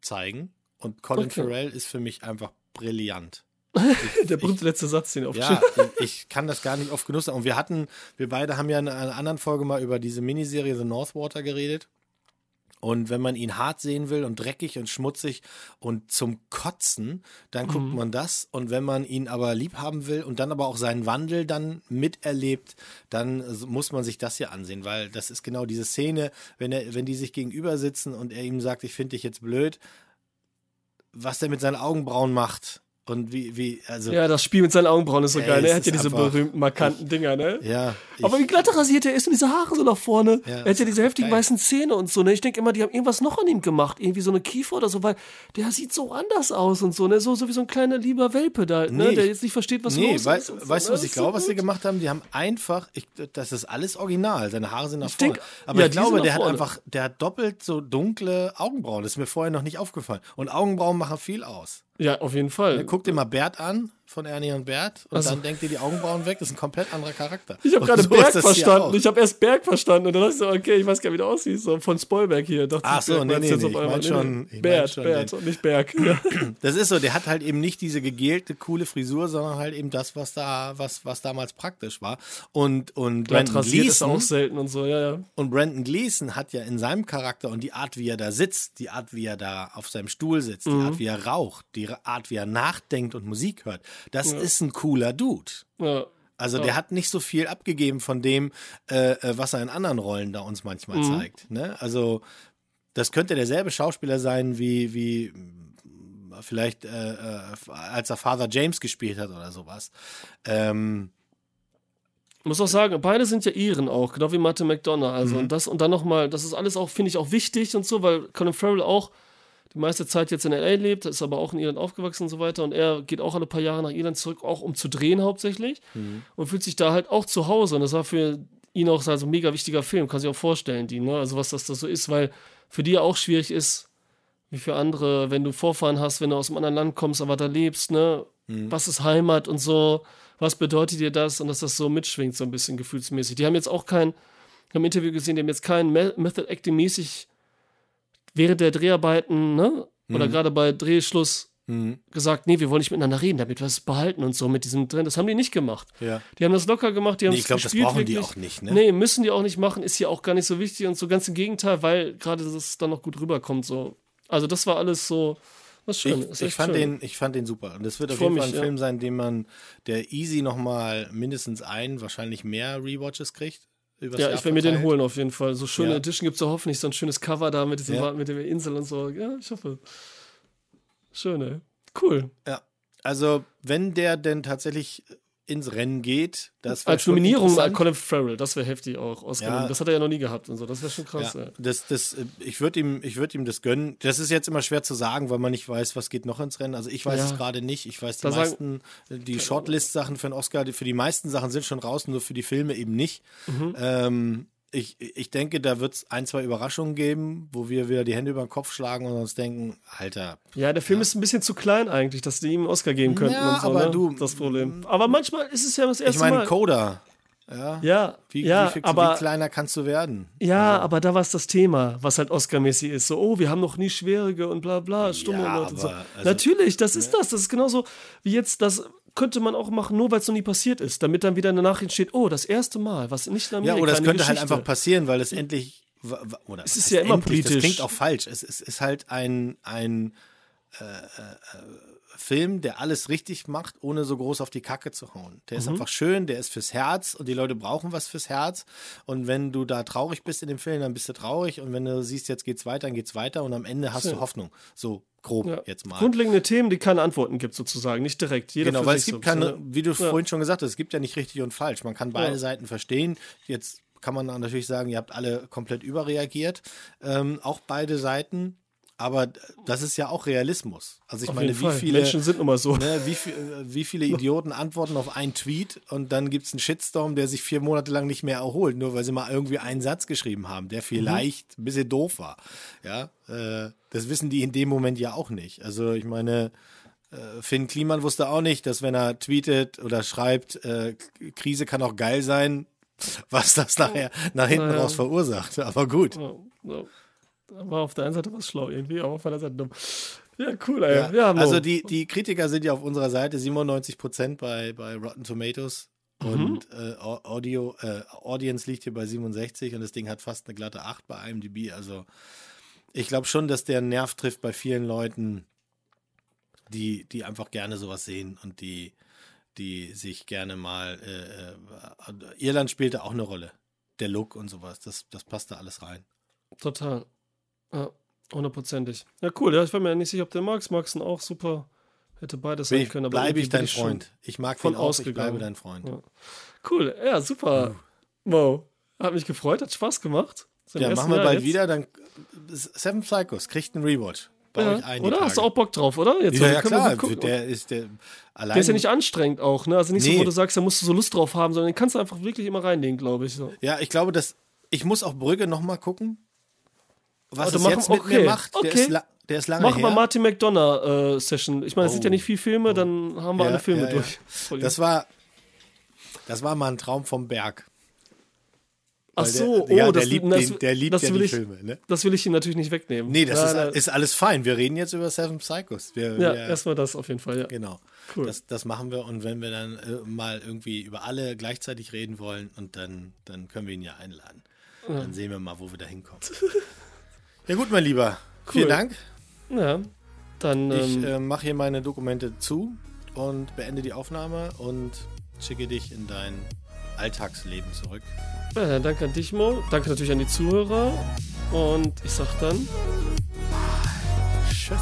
zeigen. Und Colin okay. Farrell ist für mich einfach brillant. Ich, der berühmte letzte Satz, den er Ja, ich kann das gar nicht oft genug sagen. Und wir hatten, wir beide haben ja in einer anderen Folge mal über diese Miniserie The Northwater geredet. Und wenn man ihn hart sehen will und dreckig und schmutzig und zum Kotzen, dann guckt Mhm. man das. Und wenn man ihn aber lieb haben will und dann aber auch seinen Wandel dann miterlebt, dann muss man sich das hier ansehen, weil das ist genau diese Szene, wenn er, wenn die sich gegenüber sitzen und er ihm sagt, ich finde dich jetzt blöd, was der mit seinen Augenbrauen macht und wie, wie, also Ja, das Spiel mit seinen Augenbrauen ist so Ey, geil. Ne? Er hat ja diese berühmten, markanten Dinger, ne? ja. Aber wie glatt rasiert er ist und diese Haare so nach vorne. Ja, er hat ja diese heftigen geil. weißen Zähne und so. Ne? Ich denke immer, die haben irgendwas noch an ihm gemacht. Irgendwie so eine Kiefer oder so, weil der sieht so anders aus und so. Ne? So, so wie so ein kleiner lieber Welpe da, ne? Nee, der jetzt nicht versteht, was Nee, los wei ist. so, weißt du, ne? was ich so glaube, was sie gut. gemacht haben? Die haben einfach, ich, das ist alles original. Seine Haare sind nach Ich vorne. denk- Aber ja, ich die glaube, der hat einfach, der hat doppelt so dunkle Augenbrauen. Das ist mir vorher noch nicht aufgefallen. Und Augenbrauen machen viel aus. Ja, auf jeden Fall. Guck dir mal Bert an von Ernie und Bert und Also- dann denkt ihr die Augenbrauen weg. Das ist ein komplett anderer Charakter. Ich habe gerade so Berg verstanden. Ich habe erst Berg verstanden und dann dachte ich so, okay, ich weiß gar nicht, wie der aussieht. So von Spoilberg hier. Dachte Ach so, nee, nee, nee, ich mein schon- ich mein Bert, schon Bert und nicht Berg. Das ist so, der hat halt eben nicht diese gegelte, coole Frisur, sondern halt eben das, was da, was, was damals praktisch war. Und, und Glatt Brandon rasiert ist auch selten und so, ja, ja. Und Brandon Gleeson hat ja in seinem Charakter und die Art, wie er da sitzt, die Art, wie er da auf seinem Stuhl sitzt, Mhm. die Art, wie er raucht, die Art, wie er nachdenkt und Musik hört, das ist ein cooler Dude. ja. Also der hat nicht so viel abgegeben von dem, äh, äh, was er in anderen Rollen da uns manchmal Mhm. zeigt. Ne? Also das könnte derselbe Schauspieler sein wie, wie vielleicht äh, äh, als er Father James gespielt hat oder sowas. Ähm, Ich muss auch sagen, beide sind ja Iren auch, genau wie Mathe McDonough. Also Mhm. und das und dann nochmal, das ist alles auch, finde ich, auch wichtig und so, weil Colin Farrell auch die meiste Zeit jetzt in LA lebt, ist aber auch in Irland aufgewachsen und so weiter. Und er geht auch alle paar Jahre nach Irland zurück, auch um zu drehen hauptsächlich. Mhm. Und fühlt sich da halt auch zu Hause. Und das war für ihn auch so ein mega wichtiger Film, kann sich auch vorstellen, die, ne? Also was das da so ist, weil für die ja auch schwierig ist, wie für andere, wenn du Vorfahren hast, wenn du aus einem anderen Land kommst, aber da lebst, ne? Was ist Heimat und so? Was bedeutet dir das? Und dass das so mitschwingt, so ein bisschen gefühlsmäßig. Die haben jetzt auch kein, ich habe im Interview gesehen, die haben jetzt kein Me Method Acting mäßig während der Dreharbeiten, ne? Oder gerade bei Drehschluss gesagt, nee, wir wollen nicht miteinander reden, damit wir es behalten und so mit diesem Trend. Das haben die nicht gemacht. Ja. Die haben das locker gemacht, die haben Nee, ich glaube, das brauchen die wirklich. auch nicht. Ne? Nee, müssen die auch nicht machen, ist hier auch gar nicht so wichtig und so ganz im Gegenteil, weil gerade das dann noch gut rüberkommt. So. Also das war alles so was schön. Ich, ist ich, fand schön. den, ich fand den super. Und das wird auf jeden Fall ein ja. Film sein, den man, der easy nochmal mindestens ein, wahrscheinlich mehr Rewatches kriegt. Übers Ja, Jahr ich will mir den holen auf jeden Fall. So schöne Ja. Edition gibt es ja hoffentlich, so ein schönes Cover da mit, diesem, Ja. mit der Insel und so. Ja, ich hoffe. Schön, ey. Cool. Ja. Also, wenn der denn tatsächlich ins Rennen geht, das Als Nominierung. Colin Farrell, das wäre heftig auch. Oscar Ja. Das hat er ja noch nie gehabt und so. Das wäre schon krass. Ja, das, das, äh, ich würde ihm, ich würd ihm das gönnen. Das ist jetzt immer schwer zu sagen, weil man nicht weiß, was geht noch ins Rennen. Also ich weiß Ja. es gerade nicht. Ich weiß die Da meisten, die Shortlist-Sachen für den Oscar, die, für die meisten Sachen sind schon raus, nur für die Filme eben nicht. Mhm. Ähm, ich, ich denke, da wird es ein, zwei Überraschungen geben, wo wir wieder die Hände über den Kopf schlagen und uns denken, Alter, Ja, der Film ist ein bisschen zu klein eigentlich, dass die ihm einen Oscar geben könnten Ja, und so. aber ne? du- das Problem. Aber manchmal ist es ja das ich erste meine, Mal. Coda. Ja, ja, wie, ja, wie, aber wie kleiner kannst du werden? ja, aber da war es das Thema, was halt Oscar-mäßig ist. So, oh, wir haben noch nie schwierige und bla bla, stumme Ja, Leute und so. aber, also- Natürlich, das ist das. Das ist genauso wie jetzt, das könnte man auch machen, nur weil es noch nie passiert ist, damit dann wieder eine Nachricht steht, oh, das erste Mal, was nicht in Amerika Ja, oder es könnte halt einfach passieren, weil es endlich. Oder Es ist ja immer endlich? Das politisch. klingt auch falsch. Es, es ist halt ein, ein äh, äh, Film, der alles richtig macht, ohne so groß auf die Kacke zu hauen. Der Mhm. ist einfach schön, der ist fürs Herz und die Leute brauchen was fürs Herz. Und wenn du da traurig bist in dem Film, dann bist du traurig. Und wenn du siehst, jetzt geht's weiter, dann geht's weiter. Und am Ende hast Ja. du Hoffnung. So grob Ja. jetzt mal. Grundlegende Themen, die keine Antworten gibt, sozusagen, nicht direkt. Jeder Genau, weil es gibt so. keine, wie du Ja. vorhin schon gesagt hast, es gibt ja nicht richtig und falsch. Man kann beide Ja. Seiten verstehen. Jetzt kann man natürlich sagen, ihr habt alle komplett überreagiert. Ähm, auch beide Seiten. Aber das ist ja auch Realismus. Also ich Auf meine, wie viele, Menschen sind nun mal so. ne, wie, viel, äh, wie viele Idioten antworten auf einen Tweet und dann gibt es einen Shitstorm, der sich vier Monate lang nicht mehr erholt, nur weil sie mal irgendwie einen Satz geschrieben haben, der vielleicht ein bisschen doof war. Ja, äh, das wissen die in dem Moment ja auch nicht. Also ich meine, äh, Finn Kliman wusste auch nicht, dass wenn er tweetet oder schreibt, äh, Krise kann auch geil sein, was das nachher nach hinten Naja. raus verursacht. Aber gut. Ja, ja. War auf der einen Seite was schlau irgendwie, aber auf der anderen Seite dumm. Ja, cool, ey. Ja, Ja, also die, die Kritiker sind ja auf unserer Seite 97 Prozent bei, bei Rotten Tomatoes Mhm. und äh, Au- Audio, äh, Audience liegt hier bei 67 und das Ding hat fast eine glatte 8 bei IMDb. Also Ich glaube schon, dass der Nerv trifft bei vielen Leuten, die, die einfach gerne sowas sehen und die, die sich gerne mal. Äh, äh, Irland spielte auch eine Rolle. Der Look und sowas, das, das passt da alles rein. Total. Ja, hundertprozentig. Ja, cool. Ja, ich war mir nicht sicher, ob der Max. Max auch super. Hätte beides sein können. Aber bleibe ich dein ich Freund. Ich mag von ihn auch, ich bleibe dein Freund. Ja. Cool. Ja, super. Uh. Wow. Hat mich gefreut, hat Spaß gemacht. Ja, machen wir Jahr bald jetzt. wieder. Dann Seven Psychos kriegt einen Rewatch. Ja, ein, oder? Hast du auch Bock drauf, oder? Jetzt ja, ja klar. der ist der allein. Der ist ja nicht anstrengend auch, ne? Also nicht nee. so, wo du sagst, da musst du so Lust drauf haben, sondern den kannst du einfach wirklich immer reinlegen, glaube ich. So. Ja, ich glaube, dass ich muss auch Brügge noch mal gucken, was er jetzt mit okay. mir macht. Okay. Der, ist der ist lange Machen her. wir Martin McDonough äh, Session. Ich meine, es oh. sind ja nicht viele Filme, dann haben wir ja, alle Filme ja, durch. Das war, das war mal ein Traum vom Berg. Ach so, der, oh, ja, das, liebt, das, den, der liebt das ja die ich, Filme. Ne? Das will ich ihm natürlich nicht wegnehmen. Nee, das ja, ist, ist, alles fein. Wir reden jetzt über Seven Psychos. Wir, ja, erstmal das auf jeden Fall, ja. Genau. Cool. Das, das machen wir und wenn wir dann äh, mal irgendwie über alle gleichzeitig reden wollen und dann, dann können wir ihn ja einladen. Ja. Dann sehen wir mal, wo wir da hinkommen. ja gut, mein Lieber. Cool. Vielen Dank. Ja, dann... Ich ähm, äh, mache hier meine Dokumente zu und beende die Aufnahme und schicke dich in dein Alltagsleben zurück. Ja, danke an dich, Mo. Danke natürlich an die Zuhörer. Und ich sag dann. Tschüss.